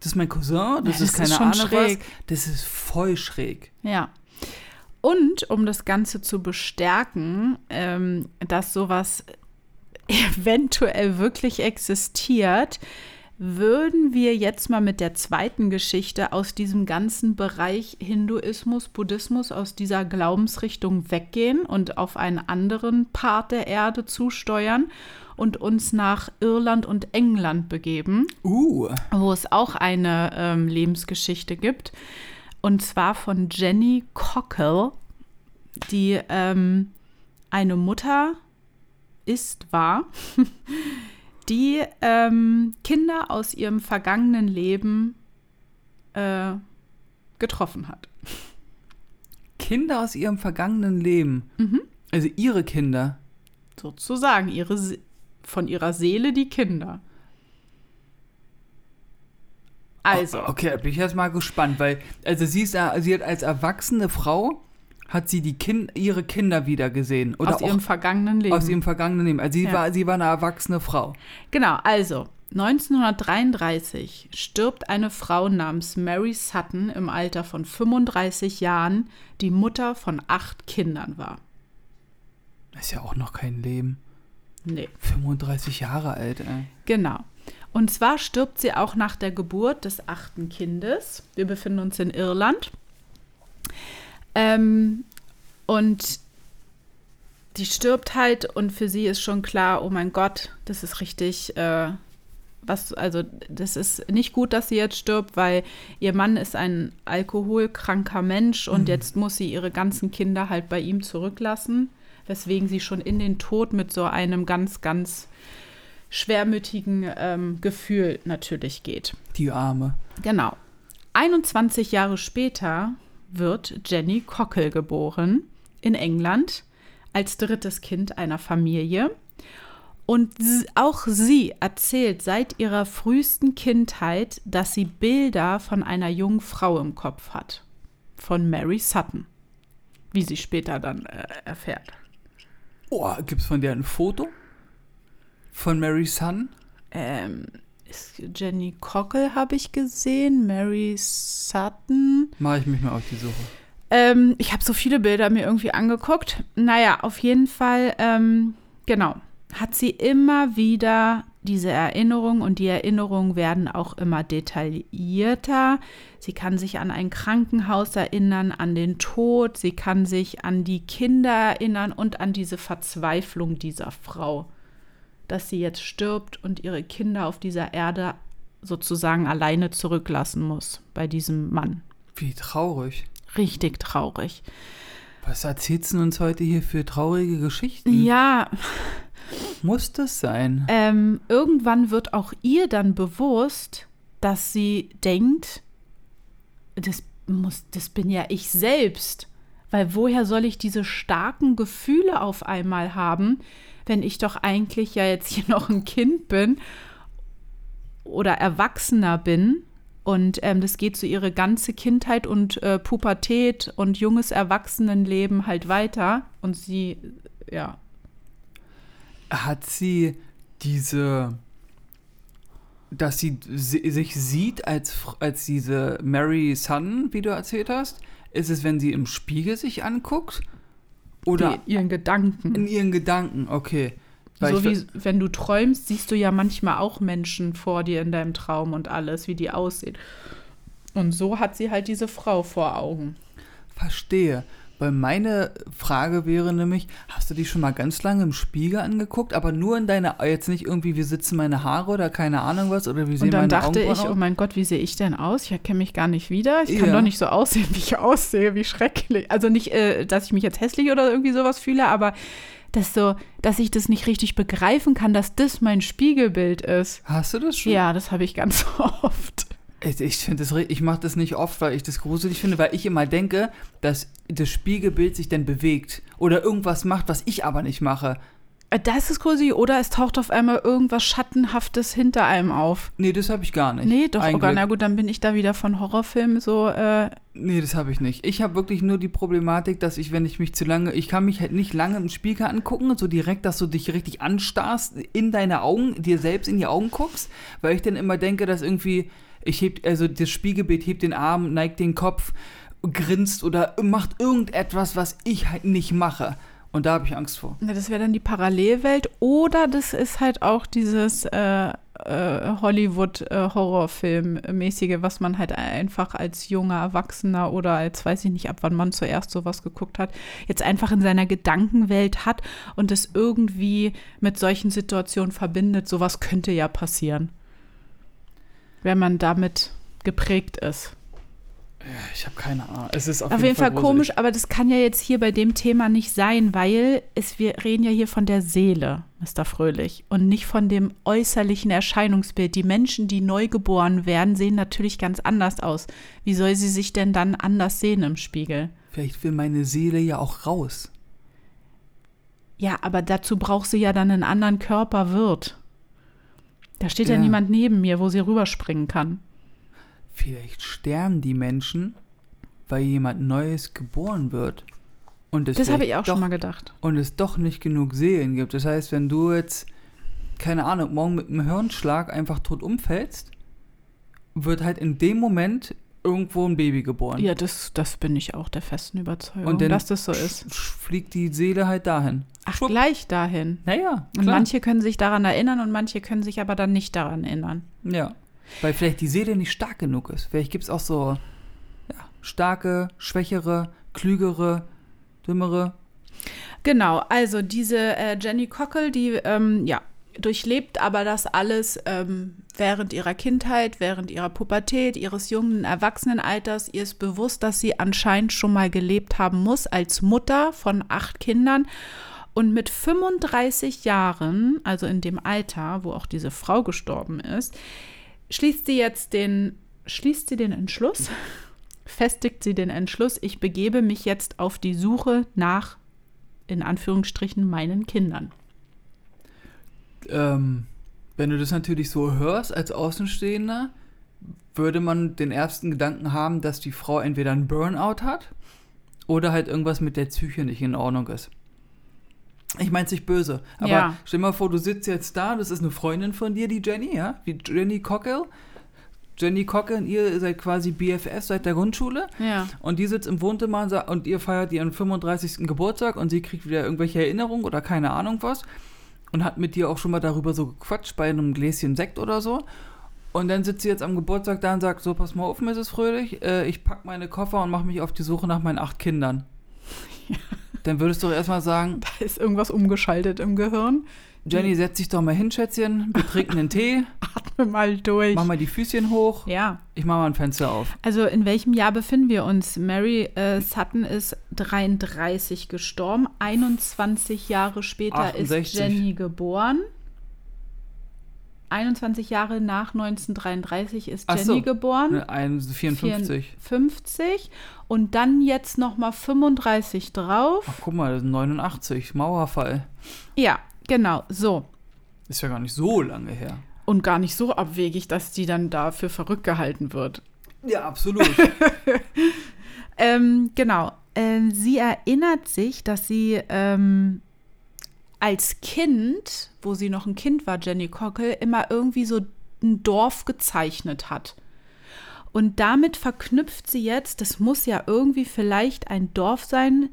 S2: das ist mein Cousin, das,
S1: das
S2: ist
S1: ist
S2: keine
S1: schon
S2: Ahnung
S1: schräg.
S2: was, das ist voll schräg.
S1: Ja. Und um das Ganze zu bestärken, ähm, dass sowas eventuell wirklich existiert, würden wir jetzt mal mit der zweiten Geschichte aus diesem ganzen Bereich Hinduismus, Buddhismus, aus dieser Glaubensrichtung weggehen und auf einen anderen Part der Erde zusteuern und uns nach Irland und England begeben
S2: Uh,
S1: wo es auch eine ähm, Lebensgeschichte gibt. Und zwar von Jenny Cockle, die ähm, eine Mutter ist, war, die ähm, Kinder aus ihrem vergangenen Leben äh, getroffen hat.
S2: Kinder aus ihrem vergangenen Leben.
S1: Mhm.
S2: Also ihre Kinder.
S1: Sozusagen ihre, Se- von ihrer Seele die Kinder. Also,
S2: okay, da bin ich jetzt mal gespannt, weil, also sie ist, sie hat als erwachsene Frau, hat sie die kind, ihre Kinder wieder gesehen. Oder
S1: aus ihrem vergangenen Leben.
S2: aus ihrem vergangenen Leben. Also sie,
S1: Ja.
S2: war, sie war eine erwachsene Frau.
S1: Genau, also, 1933 stirbt eine Frau namens Mary Sutton im Alter von 35 Jahren, die Mutter von acht Kindern war.
S2: Ist ja auch noch kein Leben.
S1: Nee.
S2: 35 Jahre alt, ey.
S1: Genau. Und zwar stirbt sie auch nach der Geburt des achten Kindes. Wir befinden uns in Irland. Ähm, und die stirbt halt und für sie ist schon klar, oh mein Gott, das ist richtig, äh, was, also das ist nicht gut, dass sie jetzt stirbt, weil ihr Mann ist ein alkoholkranker Mensch und
S2: Mhm.
S1: jetzt muss sie ihre ganzen Kinder halt bei ihm zurücklassen, weswegen sie schon in den Tod mit so einem ganz, ganz schwermütigen ähm, Gefühl natürlich geht.
S2: Die Arme.
S1: Genau. 21 Jahre später wird Jenny Cockle geboren in England als drittes Kind einer Familie. Und auch sie erzählt seit ihrer frühesten Kindheit, dass sie Bilder von einer jungen Frau im Kopf hat. Von Mary Sutton. Wie sie später dann äh, erfährt.
S2: Oh, gibt's von der ein Foto? Von Mary Sun?
S1: Ähm, Jenny Cockle habe ich gesehen. Mary Sutton.
S2: Mache ich mich mal auf die Suche.
S1: Ähm, ich habe so viele Bilder mir irgendwie angeguckt. Naja, auf jeden Fall, ähm, genau, hat sie immer wieder diese Erinnerungen und die Erinnerungen werden auch immer detaillierter. Sie kann sich an ein Krankenhaus erinnern, an den Tod, sie kann sich an die Kinder erinnern und an diese Verzweiflung dieser Frau, dass sie jetzt stirbt und ihre Kinder auf dieser Erde sozusagen alleine zurücklassen muss bei diesem Mann.
S2: Wie traurig.
S1: Richtig traurig.
S2: Was erzählst du uns heute hier für traurige Geschichten?
S1: Ja,
S2: Muss das sein?
S1: ähm, irgendwann wird auch ihr dann bewusst, dass sie denkt, das muss, das bin ja ich selbst. Weil woher soll ich diese starken Gefühle auf einmal haben, wenn ich doch eigentlich ja jetzt hier noch ein Kind bin oder Erwachsener bin? Und ähm, das geht so ihre ganze Kindheit und äh, Pubertät und junges Erwachsenenleben halt weiter. Und sie, ja,
S2: Hat sie diese, dass sie si- sich sieht als, als diese Mary Sun, wie du erzählt hast? Ist es, wenn sie im Spiegel sich anguckt? Oder
S1: die, ihren Gedanken.
S2: in ihren Gedanken? Okay. Weil
S1: so wie wenn du träumst, siehst du ja manchmal auch Menschen vor dir in deinem Traum und alles, wie die aussehen. Und so hat sie halt diese Frau vor Augen.
S2: verstehe. Weil meine Frage wäre nämlich, hast du dich schon mal ganz lange im Spiegel angeguckt, aber nur in deine, jetzt nicht irgendwie, wie sitzen meine Haare oder keine Ahnung was, oder wie sehen
S1: Und dann
S2: meine
S1: dachte
S2: Augenbrauen
S1: ich, oh mein Gott, wie sehe ich denn aus? Ich erkenne mich gar nicht wieder. Ich kann
S2: Ja.
S1: doch nicht so aussehen, wie ich aussehe, wie schrecklich. Also nicht, äh, dass ich mich jetzt hässlich oder irgendwie sowas fühle, aber dass so, dass ich das nicht richtig begreifen kann, dass das mein Spiegelbild ist.
S2: Hast du das schon?
S1: Ja, das habe ich ganz oft.
S2: Ich, ich finde das, ich mache das nicht oft, weil ich das gruselig finde, weil ich immer denke, dass das Spiegelbild sich dann bewegt oder irgendwas macht, was ich aber nicht mache.
S1: Äh, Das ist gruselig. Oder es taucht auf einmal irgendwas Schattenhaftes hinter einem auf.
S2: Nee, das habe ich gar nicht.
S1: Nee, doch,
S2: Ein
S1: oh na gut, dann bin ich da wieder von Horrorfilmen so, äh,
S2: Nee, das habe ich nicht. Ich habe wirklich nur die Problematik, dass ich, wenn ich mich zu lange, ich kann mich halt nicht lange im Spiegel angucken, so direkt, dass du dich richtig anstarrst, in deine Augen, dir selbst in die Augen guckst, weil ich dann immer denke, dass irgendwie, ich heb, also das Spiegelbild hebt den Arm, neigt den Kopf, grinst oder macht irgendetwas, was ich halt nicht mache. Und da habe ich Angst vor.
S1: na, das wäre dann die Parallelwelt. Oder das ist halt auch dieses äh, äh, Hollywood-Horrorfilm-mäßige, was man halt einfach als junger Erwachsener oder als, weiß ich nicht, ab wann man zuerst sowas geguckt hat, jetzt einfach in seiner Gedankenwelt hat und es irgendwie mit solchen Situationen verbindet. Sowas könnte ja passieren, wenn man damit geprägt ist.
S2: Ich habe keine Ahnung. Es ist auf,
S1: Auf jeden Fall
S2: gruselig.
S1: komisch, aber das kann ja jetzt hier bei dem Thema nicht sein, weil es, wir reden ja hier von der Seele, Mr. Fröhlich, und nicht von dem äußerlichen Erscheinungsbild. Die Menschen, die neu geboren werden, sehen natürlich ganz anders aus. Wie soll sie sich denn dann anders sehen im Spiegel?
S2: Vielleicht will meine Seele ja auch raus.
S1: Ja, aber dazu braucht sie ja dann einen anderen Körper Wirt. Da steht ja,
S2: Ja.
S1: niemand neben mir, wo sie rüberspringen kann.
S2: Vielleicht sterben die Menschen, weil jemand Neues geboren wird. Und es
S1: Das habe ich auch
S2: doch,
S1: schon mal gedacht.
S2: Und es doch nicht genug Seelen gibt. Das heißt, wenn du jetzt keine Ahnung, morgen mit einem Hirnschlag einfach tot umfällst, wird halt in dem Moment irgendwo ein Baby geboren.
S1: Ja, das, das bin ich auch der festen Überzeugung,
S2: Und dann
S1: dass das so ist.
S2: fliegt die Seele halt dahin.
S1: Ach,
S2: Schwupp.
S1: gleich dahin.
S2: Naja,
S1: Und manche können sich daran erinnern und manche können sich aber dann nicht daran erinnern.
S2: Ja. Weil vielleicht die Seele nicht stark genug ist. Vielleicht gibt es auch so ja, starke, schwächere, klügere, dümmere.
S1: Genau, also diese äh, Jenny Cockle, die ähm, ja, durchlebt aber das alles ähm, während ihrer Kindheit, während ihrer Pubertät, ihres jungen Erwachsenenalters. Ihr ist bewusst, dass sie anscheinend schon mal gelebt haben muss als Mutter von acht Kindern. Und mit 35 Jahren, also in dem Alter, wo auch diese Frau gestorben ist, schließt sie jetzt den, schließt sie den Entschluss, festigt sie den Entschluss, ich begebe mich jetzt auf die Suche nach, in Anführungsstrichen, meinen Kindern.
S2: Ähm, wenn du das natürlich so hörst als Außenstehender, würde man den ersten Gedanken haben, dass die Frau entweder einen Burnout hat oder halt irgendwas mit der Psyche nicht in Ordnung ist. Ich meine es nicht böse, aber
S1: Ja.
S2: stell mal vor, du sitzt jetzt da, das ist eine Freundin von dir, die Jenny, ja, wie Jenny Cockle. Jenny Cockle und ihr seid quasi BFF seit der Grundschule.
S1: Ja.
S2: Und die sitzt im Wohnzimmer und ihr feiert ihren 35. Geburtstag und sie kriegt wieder irgendwelche Erinnerungen oder keine Ahnung was. Und hat mit dir auch schon mal darüber so gequatscht bei einem Gläschen Sekt oder so. Und dann sitzt sie jetzt am Geburtstag da und sagt, so, pass mal auf, Mrs. Fröhlich, äh, ich pack meine Koffer und mache mich auf die Suche nach meinen acht Kindern. Dann würdest du doch erstmal sagen,
S1: Da ist irgendwas umgeschaltet im Gehirn.
S2: Jenny, setz dich doch mal hin, Schätzchen, wir trinken einen Tee,
S1: Atme mal durch.
S2: mach mal die Füßchen hoch,
S1: Ja.
S2: ich mach mal ein Fenster auf.
S1: Also in welchem Jahr befinden wir uns? Mary äh, Sutton ist 33 gestorben. 21 Jahre später
S2: 68.
S1: ist Jenny geboren. 21 Jahre nach 1933 ist
S2: Ach so.
S1: Jenny geboren.
S2: Ein 54.
S1: 54 und dann jetzt noch mal 35 drauf.
S2: Ach, guck mal, das ist 89, Mauerfall.
S1: Ja, genau, so.
S2: Ist ja gar nicht so lange her.
S1: Und gar nicht so abwegig, dass die dann dafür verrückt gehalten wird.
S2: Ja, absolut.
S1: Ähm, genau. Ähm, sie erinnert sich, dass sie ähm, als Kind, wo sie noch ein Kind war, Jenny Cockle, immer irgendwie so ein Dorf gezeichnet hat. Und damit verknüpft sie jetzt, das muss ja irgendwie vielleicht ein Dorf sein,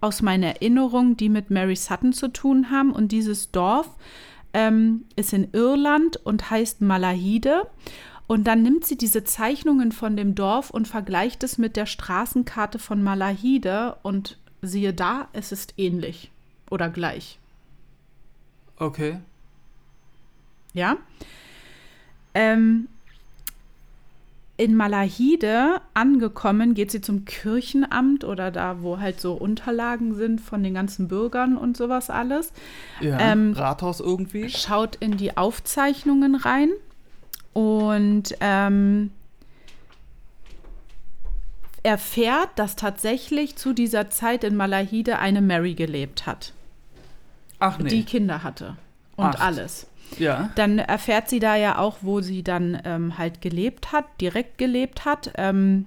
S1: aus meiner Erinnerung, die mit Mary Sutton zu tun haben. Und dieses Dorf ähm, ist in Irland und heißt Malahide. Und dann nimmt sie diese Zeichnungen von dem Dorf und vergleicht es mit der Straßenkarte von Malahide und siehe da, es ist ähnlich oder gleich.
S2: Okay.
S1: Ja? Ähm, in Malahide angekommen, geht sie zum Kirchenamt oder da, wo halt so Unterlagen sind von den ganzen Bürgern und sowas alles.
S2: Ja.
S1: Ähm,
S2: Rathaus irgendwie.
S1: schaut in die Aufzeichnungen rein und ähm, erfährt, dass tatsächlich zu dieser Zeit in Malahide eine Mary gelebt hat,
S2: Ach nee.
S1: die Kinder hatte und
S2: Acht.
S1: alles.
S2: Ja.
S1: Dann erfährt sie da ja auch, wo sie dann ähm, halt gelebt hat, direkt gelebt hat. Ähm,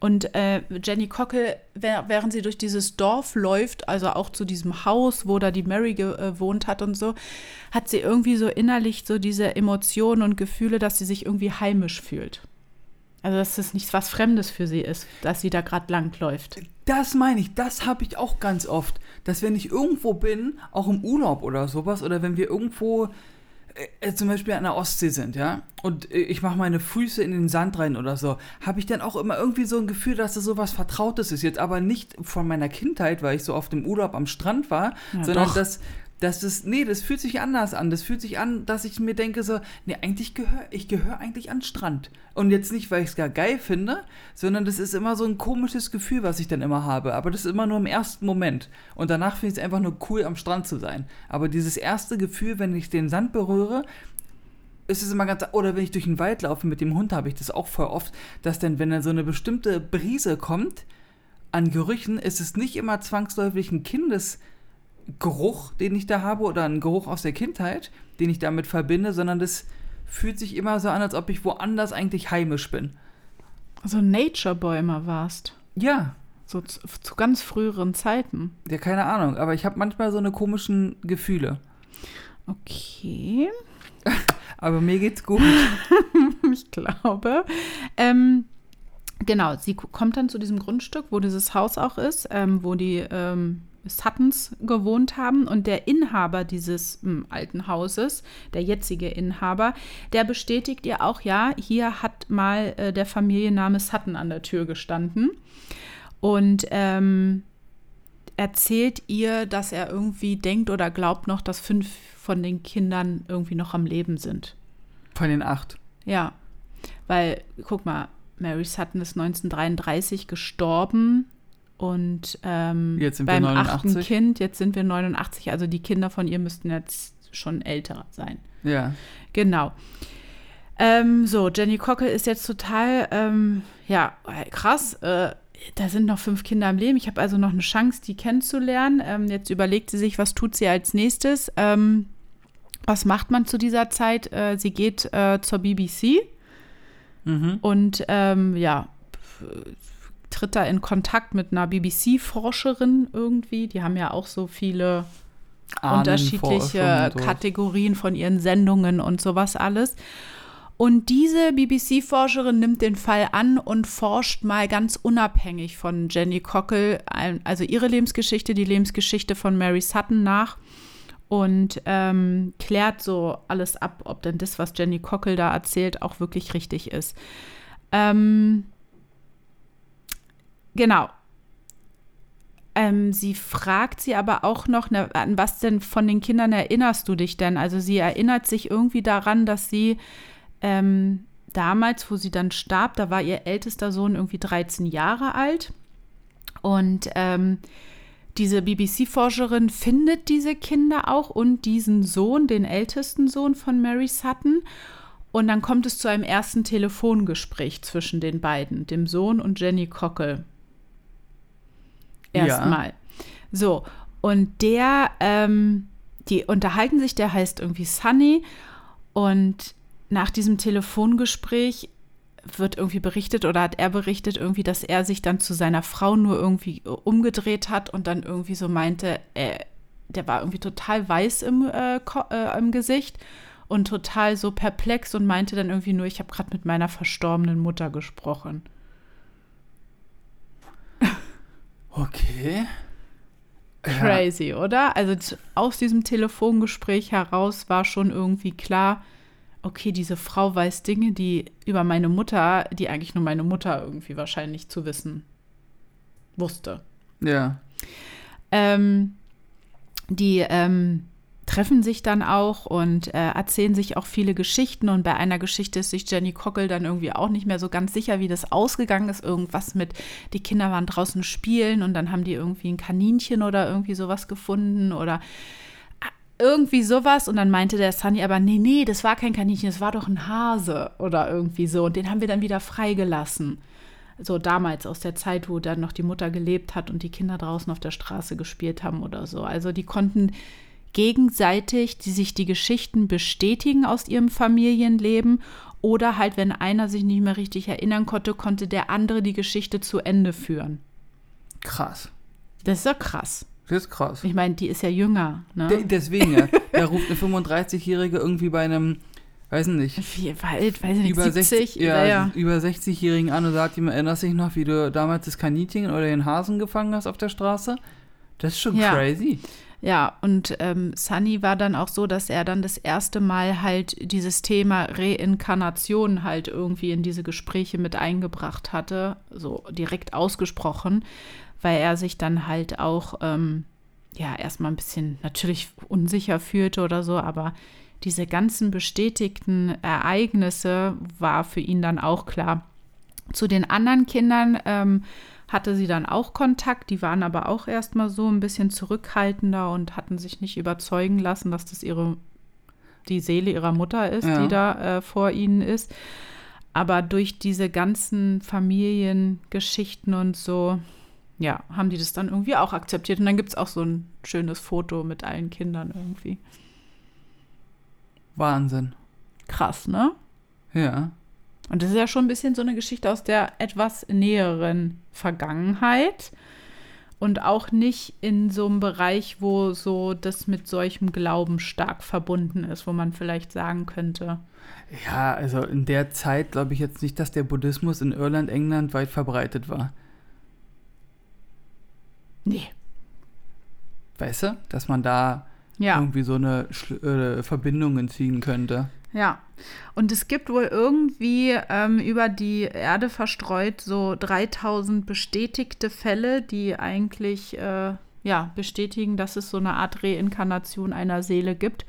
S1: und äh, Jenny Cockle, während sie durch dieses Dorf läuft, also auch zu diesem Haus, wo da die Mary gewohnt hat und so, hat sie irgendwie so innerlich so diese Emotionen und Gefühle, dass sie sich irgendwie heimisch fühlt. Also dass es nichts was Fremdes für sie ist, dass sie da gerade langläuft.
S2: Das meine ich, das habe ich auch ganz oft. Dass wenn ich irgendwo bin, auch im Urlaub oder sowas, oder wenn wir irgendwo äh, zum Beispiel an der Ostsee sind, ja, und äh, ich mache meine Füße in den Sand rein oder so, habe ich dann auch immer irgendwie so ein Gefühl, dass das so was Vertrautes ist. Jetzt aber nicht von meiner Kindheit, weil ich so auf dem Urlaub am Strand war,
S1: Ja,
S2: sondern
S1: doch.
S2: dass dass das, nee, das fühlt sich anders an. Das fühlt sich an, dass ich mir denke so, nee, eigentlich gehöre, ich gehöre eigentlich an Strand. Und jetzt nicht, weil ich es gar geil finde, sondern das ist immer so ein komisches Gefühl, was ich dann immer habe. Aber das ist immer nur im ersten Moment. Und danach finde ich es einfach nur cool, am Strand zu sein. Aber dieses erste Gefühl, wenn ich den Sand berühre, ist es immer ganz, oder wenn ich durch den Wald laufe mit dem Hund, habe ich das auch voll oft, dass dann, wenn dann so eine bestimmte Brise kommt, an Gerüchen, ist es nicht immer zwangsläufig ein Kindesgeruch, den ich da habe, oder ein Geruch aus der Kindheit, den ich damit verbinde, sondern das fühlt sich immer so an, als ob ich woanders eigentlich heimisch bin.
S1: So Nature Boy immer warst.
S2: Ja,
S1: So zu, zu ganz früheren Zeiten.
S2: ja, keine Ahnung, aber ich habe manchmal so eine komischen Gefühle.
S1: Okay.
S2: Aber mir geht's gut.
S1: ich glaube. Ähm, genau, sie kommt dann zu diesem Grundstück, wo dieses Haus auch ist, ähm, wo die ähm, Suttons gewohnt haben. Und der Inhaber dieses ähm, alten Hauses, der jetzige Inhaber, der bestätigt ihr auch, ja, hier hat mal äh, der Familienname Sutton an der Tür gestanden. Und ähm, erzählt ihr, dass er irgendwie denkt oder glaubt noch, dass fünf von den Kindern irgendwie noch am Leben sind.
S2: Von den acht.
S1: Ja, weil, guck mal, Mary Sutton ist 1933 gestorben und ähm,
S2: Jetzt sind wir
S1: beim
S2: 89.
S1: achten Kind, jetzt sind wir 89, also die Kinder von ihr müssten jetzt schon älter sein.
S2: Ja.
S1: Genau. Ähm, so, Jenny Cockle ist jetzt total, ähm, ja, krass. Äh, da sind noch fünf Kinder am Leben. Ich habe also noch eine Chance, die kennenzulernen. Ähm, jetzt überlegt sie sich, was tut sie als nächstes. Ähm, was macht man zu dieser Zeit? Äh, sie geht äh, zur BBC
S2: Mhm.
S1: und ähm, ja, tritt da in Kontakt mit einer BBC-Forscherin irgendwie. Die haben ja auch so viele unterschiedliche
S2: und so.
S1: Kategorien von ihren Sendungen und sowas alles. Und diese BBC-Forscherin nimmt den Fall an und forscht mal ganz unabhängig von Jenny Cockle, also ihre Lebensgeschichte, die Lebensgeschichte von Mary Sutton nach und ähm, klärt so alles ab, ob denn das, was Jenny Cockle da erzählt, auch wirklich richtig ist. Ähm, genau. Ähm, sie fragt sie aber auch noch, ne, an was denn von den Kindern erinnerst du dich denn? Also sie erinnert sich irgendwie daran, dass sie ähm, damals, wo sie dann starb, da war ihr ältester Sohn irgendwie 13 Jahre alt. Und ähm, diese BBC-Forscherin findet diese Kinder auch und diesen Sohn, den ältesten Sohn von Mary Sutton. Und dann kommt es zu einem ersten Telefongespräch zwischen den beiden, dem Sohn und Jenny Cockle.
S2: Ja.
S1: Erstmal. So, und der, ähm, die unterhalten sich, der heißt irgendwie Sunny. Und nach diesem Telefongespräch wird irgendwie berichtet oder hat er berichtet irgendwie, dass er sich dann zu seiner Frau nur irgendwie umgedreht hat und dann irgendwie so meinte, äh, der war irgendwie total weiß im, äh, äh, im Gesicht und total so perplex und meinte dann irgendwie nur, ich habe gerade mit meiner verstorbenen Mutter gesprochen.
S2: Okay. Ja.
S1: Crazy, oder? Also aus diesem Telefongespräch heraus war schon irgendwie klar, okay, diese Frau weiß Dinge, die über meine Mutter, die eigentlich nur meine Mutter irgendwie wahrscheinlich zu wissen wusste.
S2: Ja.
S1: Ähm, die ähm, treffen sich dann auch und äh, erzählen sich auch viele Geschichten. Und bei einer Geschichte ist sich Jenny Cockle dann irgendwie auch nicht mehr so ganz sicher, wie das ausgegangen ist. Irgendwas mit, die Kinder waren draußen spielen und dann haben die irgendwie ein Kaninchen oder irgendwie sowas gefunden oder irgendwie sowas. Und dann meinte der Sunny aber, nee, nee, das war kein Kaninchen, das war doch ein Hase oder irgendwie so. Und den haben wir dann wieder freigelassen. So damals aus der Zeit, wo dann noch die Mutter gelebt hat und die Kinder draußen auf der Straße gespielt haben oder so. Also die konnten gegenseitig die sich die Geschichten bestätigen aus ihrem Familienleben oder halt, wenn einer sich nicht mehr richtig erinnern konnte, konnte der andere die Geschichte zu Ende führen.
S2: Krass.
S1: Das ist ja krass.
S2: Das ist krass.
S1: Ich meine, die ist ja jünger. Ne?
S2: De deswegen ja. Da ruft eine 35-Jährige irgendwie bei einem, weiß nicht,
S1: Wie alt, weiß ich nicht,
S2: über
S1: 70?
S2: 60, ja,
S1: ja.
S2: über 60-Jährigen an und sagt ihm, erinnerst du dich noch, wie du damals das Kaninchen oder den Hasen gefangen hast auf der Straße? Das ist schon
S1: Ja.
S2: crazy.
S1: Ja, und ähm, Sunny war dann auch so, dass er dann das erste Mal halt dieses Thema Reinkarnation halt irgendwie in diese Gespräche mit eingebracht hatte, so direkt ausgesprochen, weil er sich dann halt auch, ähm, ja, erstmal ein bisschen natürlich unsicher fühlte oder so, aber diese ganzen bestätigten Ereignisse war für ihn dann auch klar. Zu den anderen Kindern ähm, hatte sie dann auch Kontakt, die waren aber auch erstmal so ein bisschen zurückhaltender und hatten sich nicht überzeugen lassen, dass das ihre die Seele ihrer Mutter ist,
S2: Ja.
S1: die da äh, vor ihnen ist. Aber durch diese ganzen Familiengeschichten und so, ja, haben die das dann irgendwie auch akzeptiert. Und dann gibt es auch so ein schönes Foto mit allen Kindern irgendwie.
S2: Wahnsinn.
S1: Krass, ne?
S2: Ja.
S1: Und das ist ja schon ein bisschen so eine Geschichte aus der etwas näheren Vergangenheit. und auch nicht in so einem Bereich, wo so das mit solchem Glauben stark verbunden ist, wo man vielleicht sagen könnte.
S2: Ja, also in der Zeit glaube ich jetzt nicht, dass der Buddhismus in Irland, England weit verbreitet war.
S1: Nee.
S2: Weißt du, dass man da
S1: Ja.
S2: irgendwie so eine Schl äh, Verbindungen ziehen könnte.
S1: Ja, und es gibt wohl irgendwie ähm, über die Erde verstreut so 3000 bestätigte Fälle, die eigentlich äh, ja, bestätigen, dass es so eine Art Reinkarnation einer Seele gibt.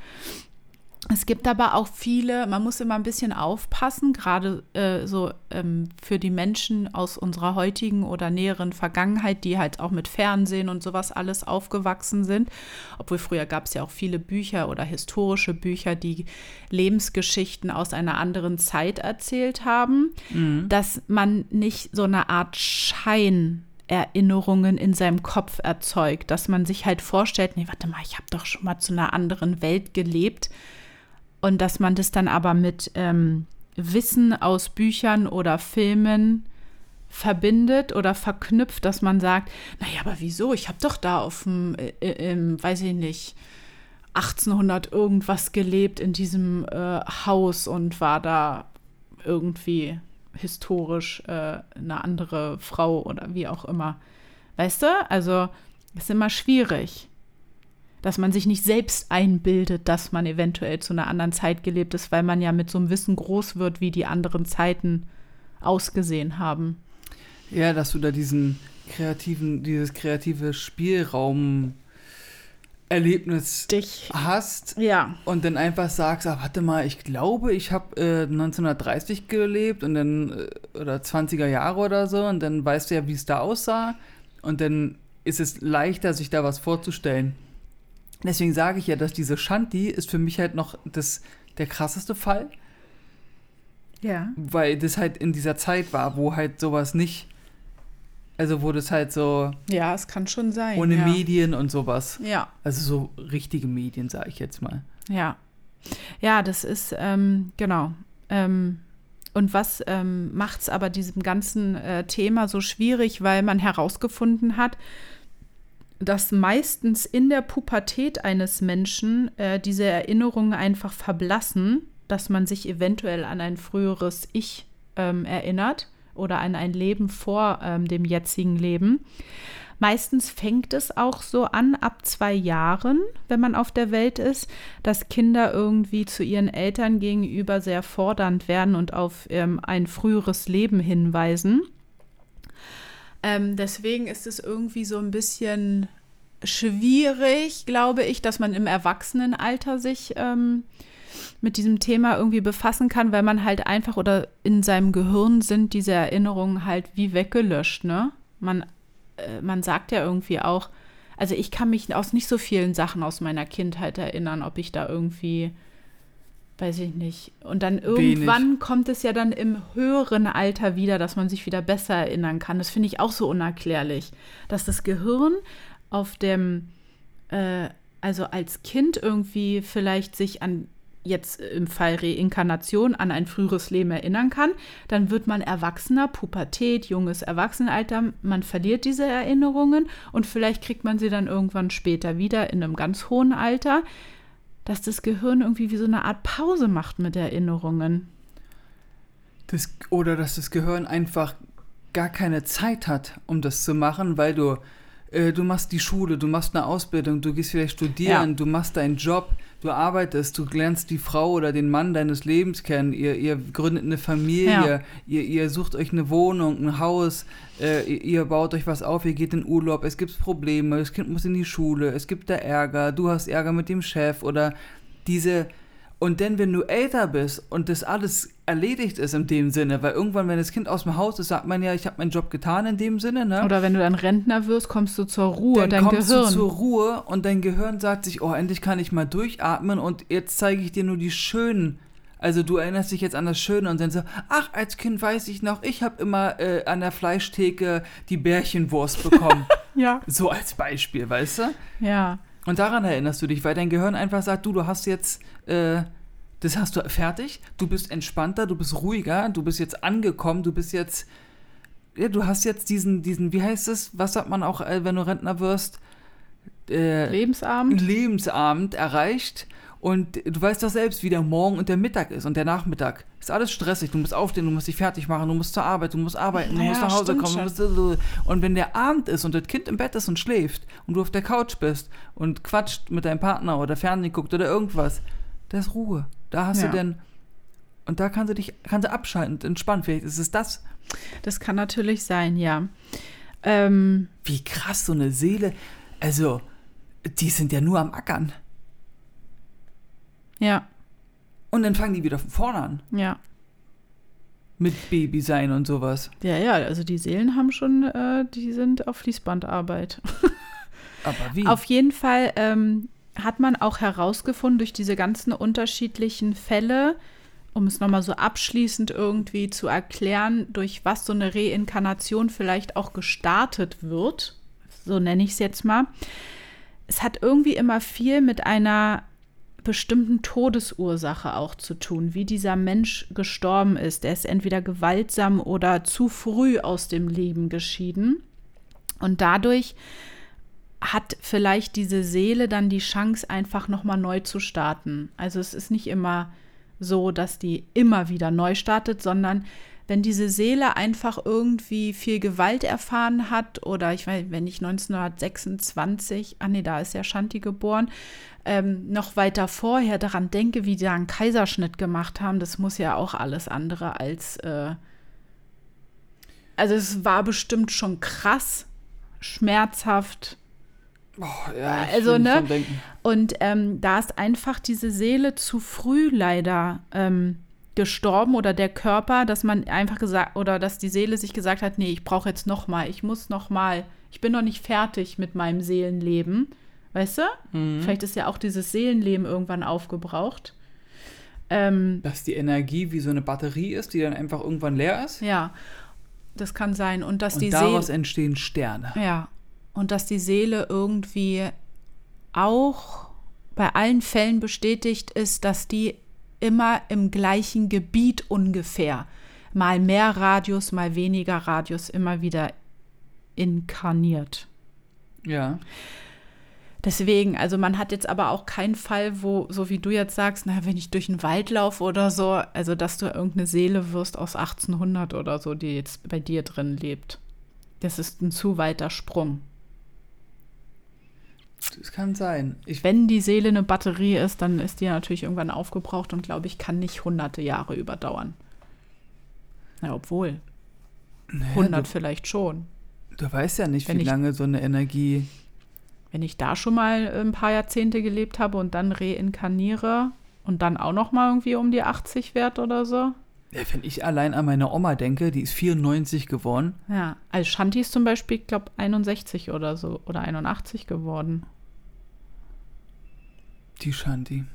S1: Es gibt aber auch viele, man muss immer ein bisschen aufpassen, gerade äh, so ähm, für die Menschen aus unserer heutigen oder näheren Vergangenheit, die halt auch mit Fernsehen und sowas alles aufgewachsen sind. Obwohl früher gab es ja auch viele Bücher oder historische Bücher, die Lebensgeschichten aus einer anderen Zeit erzählt haben, dass man nicht so eine Art Schein Erinnerungen in seinem Kopf erzeugt, dass man sich halt vorstellt, nee, warte mal, ich habe doch schon mal zu einer anderen Welt gelebt und dass man das dann aber mit ähm, Wissen aus Büchern oder Filmen verbindet oder verknüpft, dass man sagt, naja, aber wieso? Ich habe doch da auf dem, äh, äh, weiß ich nicht, 1800 irgendwas gelebt in diesem äh, Haus und war da irgendwie historisch äh, eine andere Frau oder wie auch immer. Weißt du? Also, ist immer schwierig dass man sich nicht selbst einbildet, dass man eventuell zu einer anderen Zeit gelebt ist, weil man ja mit so einem Wissen groß wird, wie die anderen Zeiten ausgesehen haben.
S2: Ja, dass du da diesen kreativen, dieses kreative Spielraum Erlebnis
S1: Dich.
S2: hast
S1: Ja.
S2: und dann einfach sagst, ah, warte mal, ich glaube, ich habe äh, 1930 gelebt und dann äh, oder 20er Jahre oder so und dann weißt du ja, wie es da aussah und dann ist es leichter, sich da was vorzustellen. Deswegen sage ich ja, dass diese Shanti ist für mich halt noch das, der krasseste Fall,
S1: Ja.
S2: weil das halt in dieser Zeit war, wo halt sowas nicht, also wo das halt so
S1: Ja, es kann schon sein.
S2: ohne
S1: ja.
S2: Medien und sowas,
S1: Ja.
S2: also so richtige Medien, sage ich jetzt mal.
S1: Ja. Ja, das ist, ähm, genau. Ähm, und was ähm, macht es aber diesem ganzen äh, Thema so schwierig, weil man herausgefunden hat, dass meistens in der Pubertät eines Menschen äh, diese Erinnerungen einfach verblassen, dass man sich eventuell an ein früheres Ich ähm, erinnert oder an ein Leben vor ähm, dem jetzigen Leben. Meistens fängt es auch so an, ab zwei Jahren, wenn man auf der Welt ist, dass Kinder irgendwie zu ihren Eltern gegenüber sehr fordernd werden und auf ähm, ein früheres Leben hinweisen. Ähm, deswegen ist es irgendwie so ein bisschen schwierig, glaube ich, dass man im Erwachsenenalter sich ähm, mit diesem Thema irgendwie befassen kann, weil man halt einfach oder in seinem Gehirn sind diese Erinnerungen halt wie weggelöscht, ne? Man, äh, man sagt ja irgendwie auch, also ich kann mich aus nicht so vielen Sachen aus meiner Kindheit erinnern, ob ich da irgendwie, weiß ich nicht. Und dann irgendwann kommt es ja dann im höheren Alter wieder, dass man sich wieder besser erinnern kann. Das finde ich auch so unerklärlich, dass das Gehirn auf dem, äh, also als Kind irgendwie vielleicht sich an jetzt im Fall Reinkarnation an ein früheres Leben erinnern kann, dann wird man Erwachsener, Pubertät, junges Erwachsenenalter, man verliert diese Erinnerungen und vielleicht kriegt man sie dann irgendwann später wieder in einem ganz hohen Alter, dass das Gehirn irgendwie wie so eine Art Pause macht mit Erinnerungen.
S2: Das, oder dass das Gehirn einfach gar keine Zeit hat, um das zu machen, weil du, äh, du machst die Schule, du machst eine Ausbildung, du gehst vielleicht studieren,
S1: Ja.
S2: du machst deinen Job, du arbeitest, du lernst die Frau oder den Mann deines Lebens kennen, ihr, ihr gründet eine Familie,
S1: Ja.
S2: ihr, ihr sucht euch eine Wohnung, ein Haus, äh, ihr, ihr baut euch was auf, ihr geht in Urlaub, es gibt Probleme, das Kind muss in die Schule, es gibt da Ärger, du hast Ärger mit dem Chef oder diese und dann, wenn du älter bist und das alles erledigt ist in dem Sinne, weil irgendwann, wenn das Kind aus dem Haus ist, sagt man ja, ich habe meinen Job getan in dem Sinne, ne?
S1: Oder wenn du dann Rentner wirst, kommst du zur Ruhe,
S2: dann
S1: dein
S2: kommst
S1: Gehirn.
S2: du zur Ruhe und dein Gehirn sagt sich, oh, endlich kann ich mal durchatmen und jetzt zeige ich dir nur die schönen. Also du erinnerst dich jetzt an das Schöne und dann so, ach, als Kind weiß ich noch, ich habe immer äh, an der Fleischtheke die Bärchenwurst bekommen.
S1: ja.
S2: so als Beispiel, weißt du?
S1: Ja.
S2: Und daran erinnerst du dich, weil dein Gehirn einfach sagt, du, du hast jetzt, äh, das hast du fertig, du bist entspannter, du bist ruhiger, du bist jetzt angekommen, du bist jetzt ja, du hast jetzt diesen, diesen, wie heißt es, was sagt man auch, äh, wenn du Rentner wirst? Äh,
S1: Lebensabend.
S2: Lebensabend erreicht und du weißt doch selbst, wie der Morgen und der Mittag ist und der Nachmittag. Ist alles stressig. Du musst aufstehen, du musst dich fertig machen, du musst zur Arbeit, du musst arbeiten, du
S1: Ja,
S2: musst nach Hause kommen. Du
S1: schon.
S2: musst, und wenn der Abend ist und das Kind im Bett ist und schläft und du auf der Couch bist und quatscht mit deinem Partner oder Fernsehen guckt oder irgendwas, da ist Ruhe. Da hast
S1: Ja.
S2: du denn. Und da kannst du dich kannst du abschalten und entspannen. Vielleicht ist es das.
S1: Das kann natürlich sein, ja. Ähm,
S2: Wie krass so eine Seele. Also, die sind ja nur am Ackern.
S1: Ja,
S2: Und dann fangen die wieder von vorne an.
S1: ja.
S2: Mit Baby sein und sowas.
S1: Ja, ja, also die Seelen haben schon, äh, die sind auf Fließbandarbeit.
S2: Aber wie?
S1: Auf jeden Fall ähm, hat man auch herausgefunden durch diese ganzen unterschiedlichen Fälle, um es nochmal so abschließend irgendwie zu erklären, durch was so eine Reinkarnation vielleicht auch gestartet wird, so nenne ich es jetzt mal. Es hat irgendwie immer viel mit einer bestimmten Todesursache auch zu tun, wie dieser Mensch gestorben ist. Er ist entweder gewaltsam oder zu früh aus dem Leben geschieden. Und dadurch hat vielleicht diese Seele dann die Chance, einfach nochmal neu zu starten. Also es ist nicht immer so, dass die immer wieder neu startet, sondern wenn diese Seele einfach irgendwie viel Gewalt erfahren hat oder ich weiß, wenn ich 1926, ah nee, da ist ja Shanti geboren, ähm, noch weiter vorher daran denke, wie die da einen Kaiserschnitt gemacht haben, das muss ja auch alles andere als, äh, also es war bestimmt schon krass, schmerzhaft,
S2: Oh, ja,
S1: Also, ne? und ähm, da ist einfach diese Seele zu früh leider ähm, gestorben oder der Körper, dass man einfach gesagt oder dass die Seele sich gesagt hat, nee, ich brauche jetzt noch mal, ich muss noch mal, ich bin noch nicht fertig mit meinem Seelenleben, weißt du?
S2: Mhm.
S1: Vielleicht ist ja auch dieses Seelenleben irgendwann aufgebraucht. Ähm,
S2: Dass die Energie wie so eine Batterie ist, die dann einfach irgendwann leer ist.
S1: ja, das kann sein und dass die
S2: Und
S1: Seele
S2: daraus entstehen Sterne.
S1: Ja, und dass die Seele irgendwie auch bei allen Fällen bestätigt ist, dass die immer im gleichen Gebiet ungefähr, mal mehr Radius, mal weniger Radius, immer wieder inkarniert.
S2: Ja.
S1: Deswegen, also man hat jetzt aber auch keinen Fall, wo, so wie du jetzt sagst, na, wenn ich durch den Wald laufe oder so, also dass du irgendeine Seele wirst aus 1800 oder so, die jetzt bei dir drin lebt. Das ist ein zu weiter Sprung.
S2: Das kann sein. Ich,
S1: Wenn die Seele eine Batterie ist, dann ist die natürlich irgendwann aufgebraucht und glaube ich, kann nicht hunderte Jahre überdauern. Na, obwohl,
S2: naja,
S1: 100
S2: du,
S1: vielleicht schon.
S2: du weißt ja nicht,
S1: Wenn
S2: wie
S1: ich-
S2: lange so eine Energie.
S1: Wenn ich da schon mal ein paar Jahrzehnte gelebt habe und dann reinkarniere und dann auch noch mal irgendwie um die 80 werde oder so.
S2: Wenn ich allein an meine Oma denke, die ist 94 geworden.
S1: Ja, als Shanti ist zum Beispiel, ich glaube, 61 oder so oder 81 geworden.
S2: Die Shanti.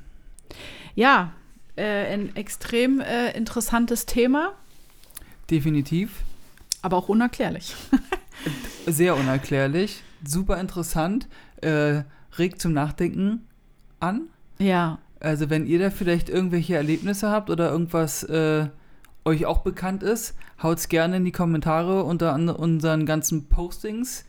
S1: Ja, äh, ein extrem äh, interessantes Thema,
S2: Definitiv.
S1: aber auch unerklärlich.
S2: Sehr unerklärlich. Super interessant. Äh, regt zum Nachdenken an.
S1: Ja,
S2: Also wenn ihr da vielleicht irgendwelche Erlebnisse habt oder irgendwas äh, euch auch bekannt ist, haut's gerne in die Kommentare unter unseren ganzen Postings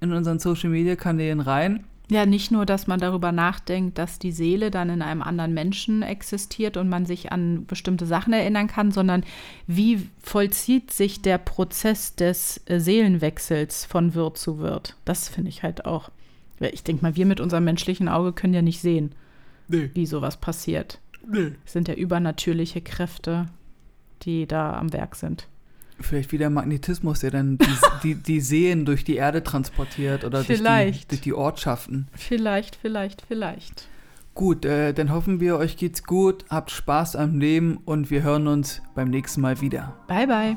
S2: in unseren Social Media Kanälen rein.
S1: Ja, nicht nur, dass man darüber nachdenkt, dass die Seele dann in einem anderen Menschen existiert und man sich an bestimmte Sachen erinnern kann, sondern wie vollzieht sich der Prozess des äh, Seelenwechsels von Wirt zu Wirt. Das finde ich halt auch. Ich denke mal, wir mit unserem menschlichen Auge können ja nicht sehen,
S2: Nee,
S1: wie sowas passiert.
S2: nee.
S1: Es sind ja übernatürliche Kräfte, die da am Werk sind.
S2: Vielleicht wieder Magnetismus, der dann die, die, die Seen durch die Erde transportiert oder durch die, durch die Ortschaften.
S1: Vielleicht, vielleicht, vielleicht.
S2: Gut, äh, dann hoffen wir, euch geht's gut, habt Spaß am Leben und wir hören uns beim nächsten Mal wieder.
S1: Bye, bye.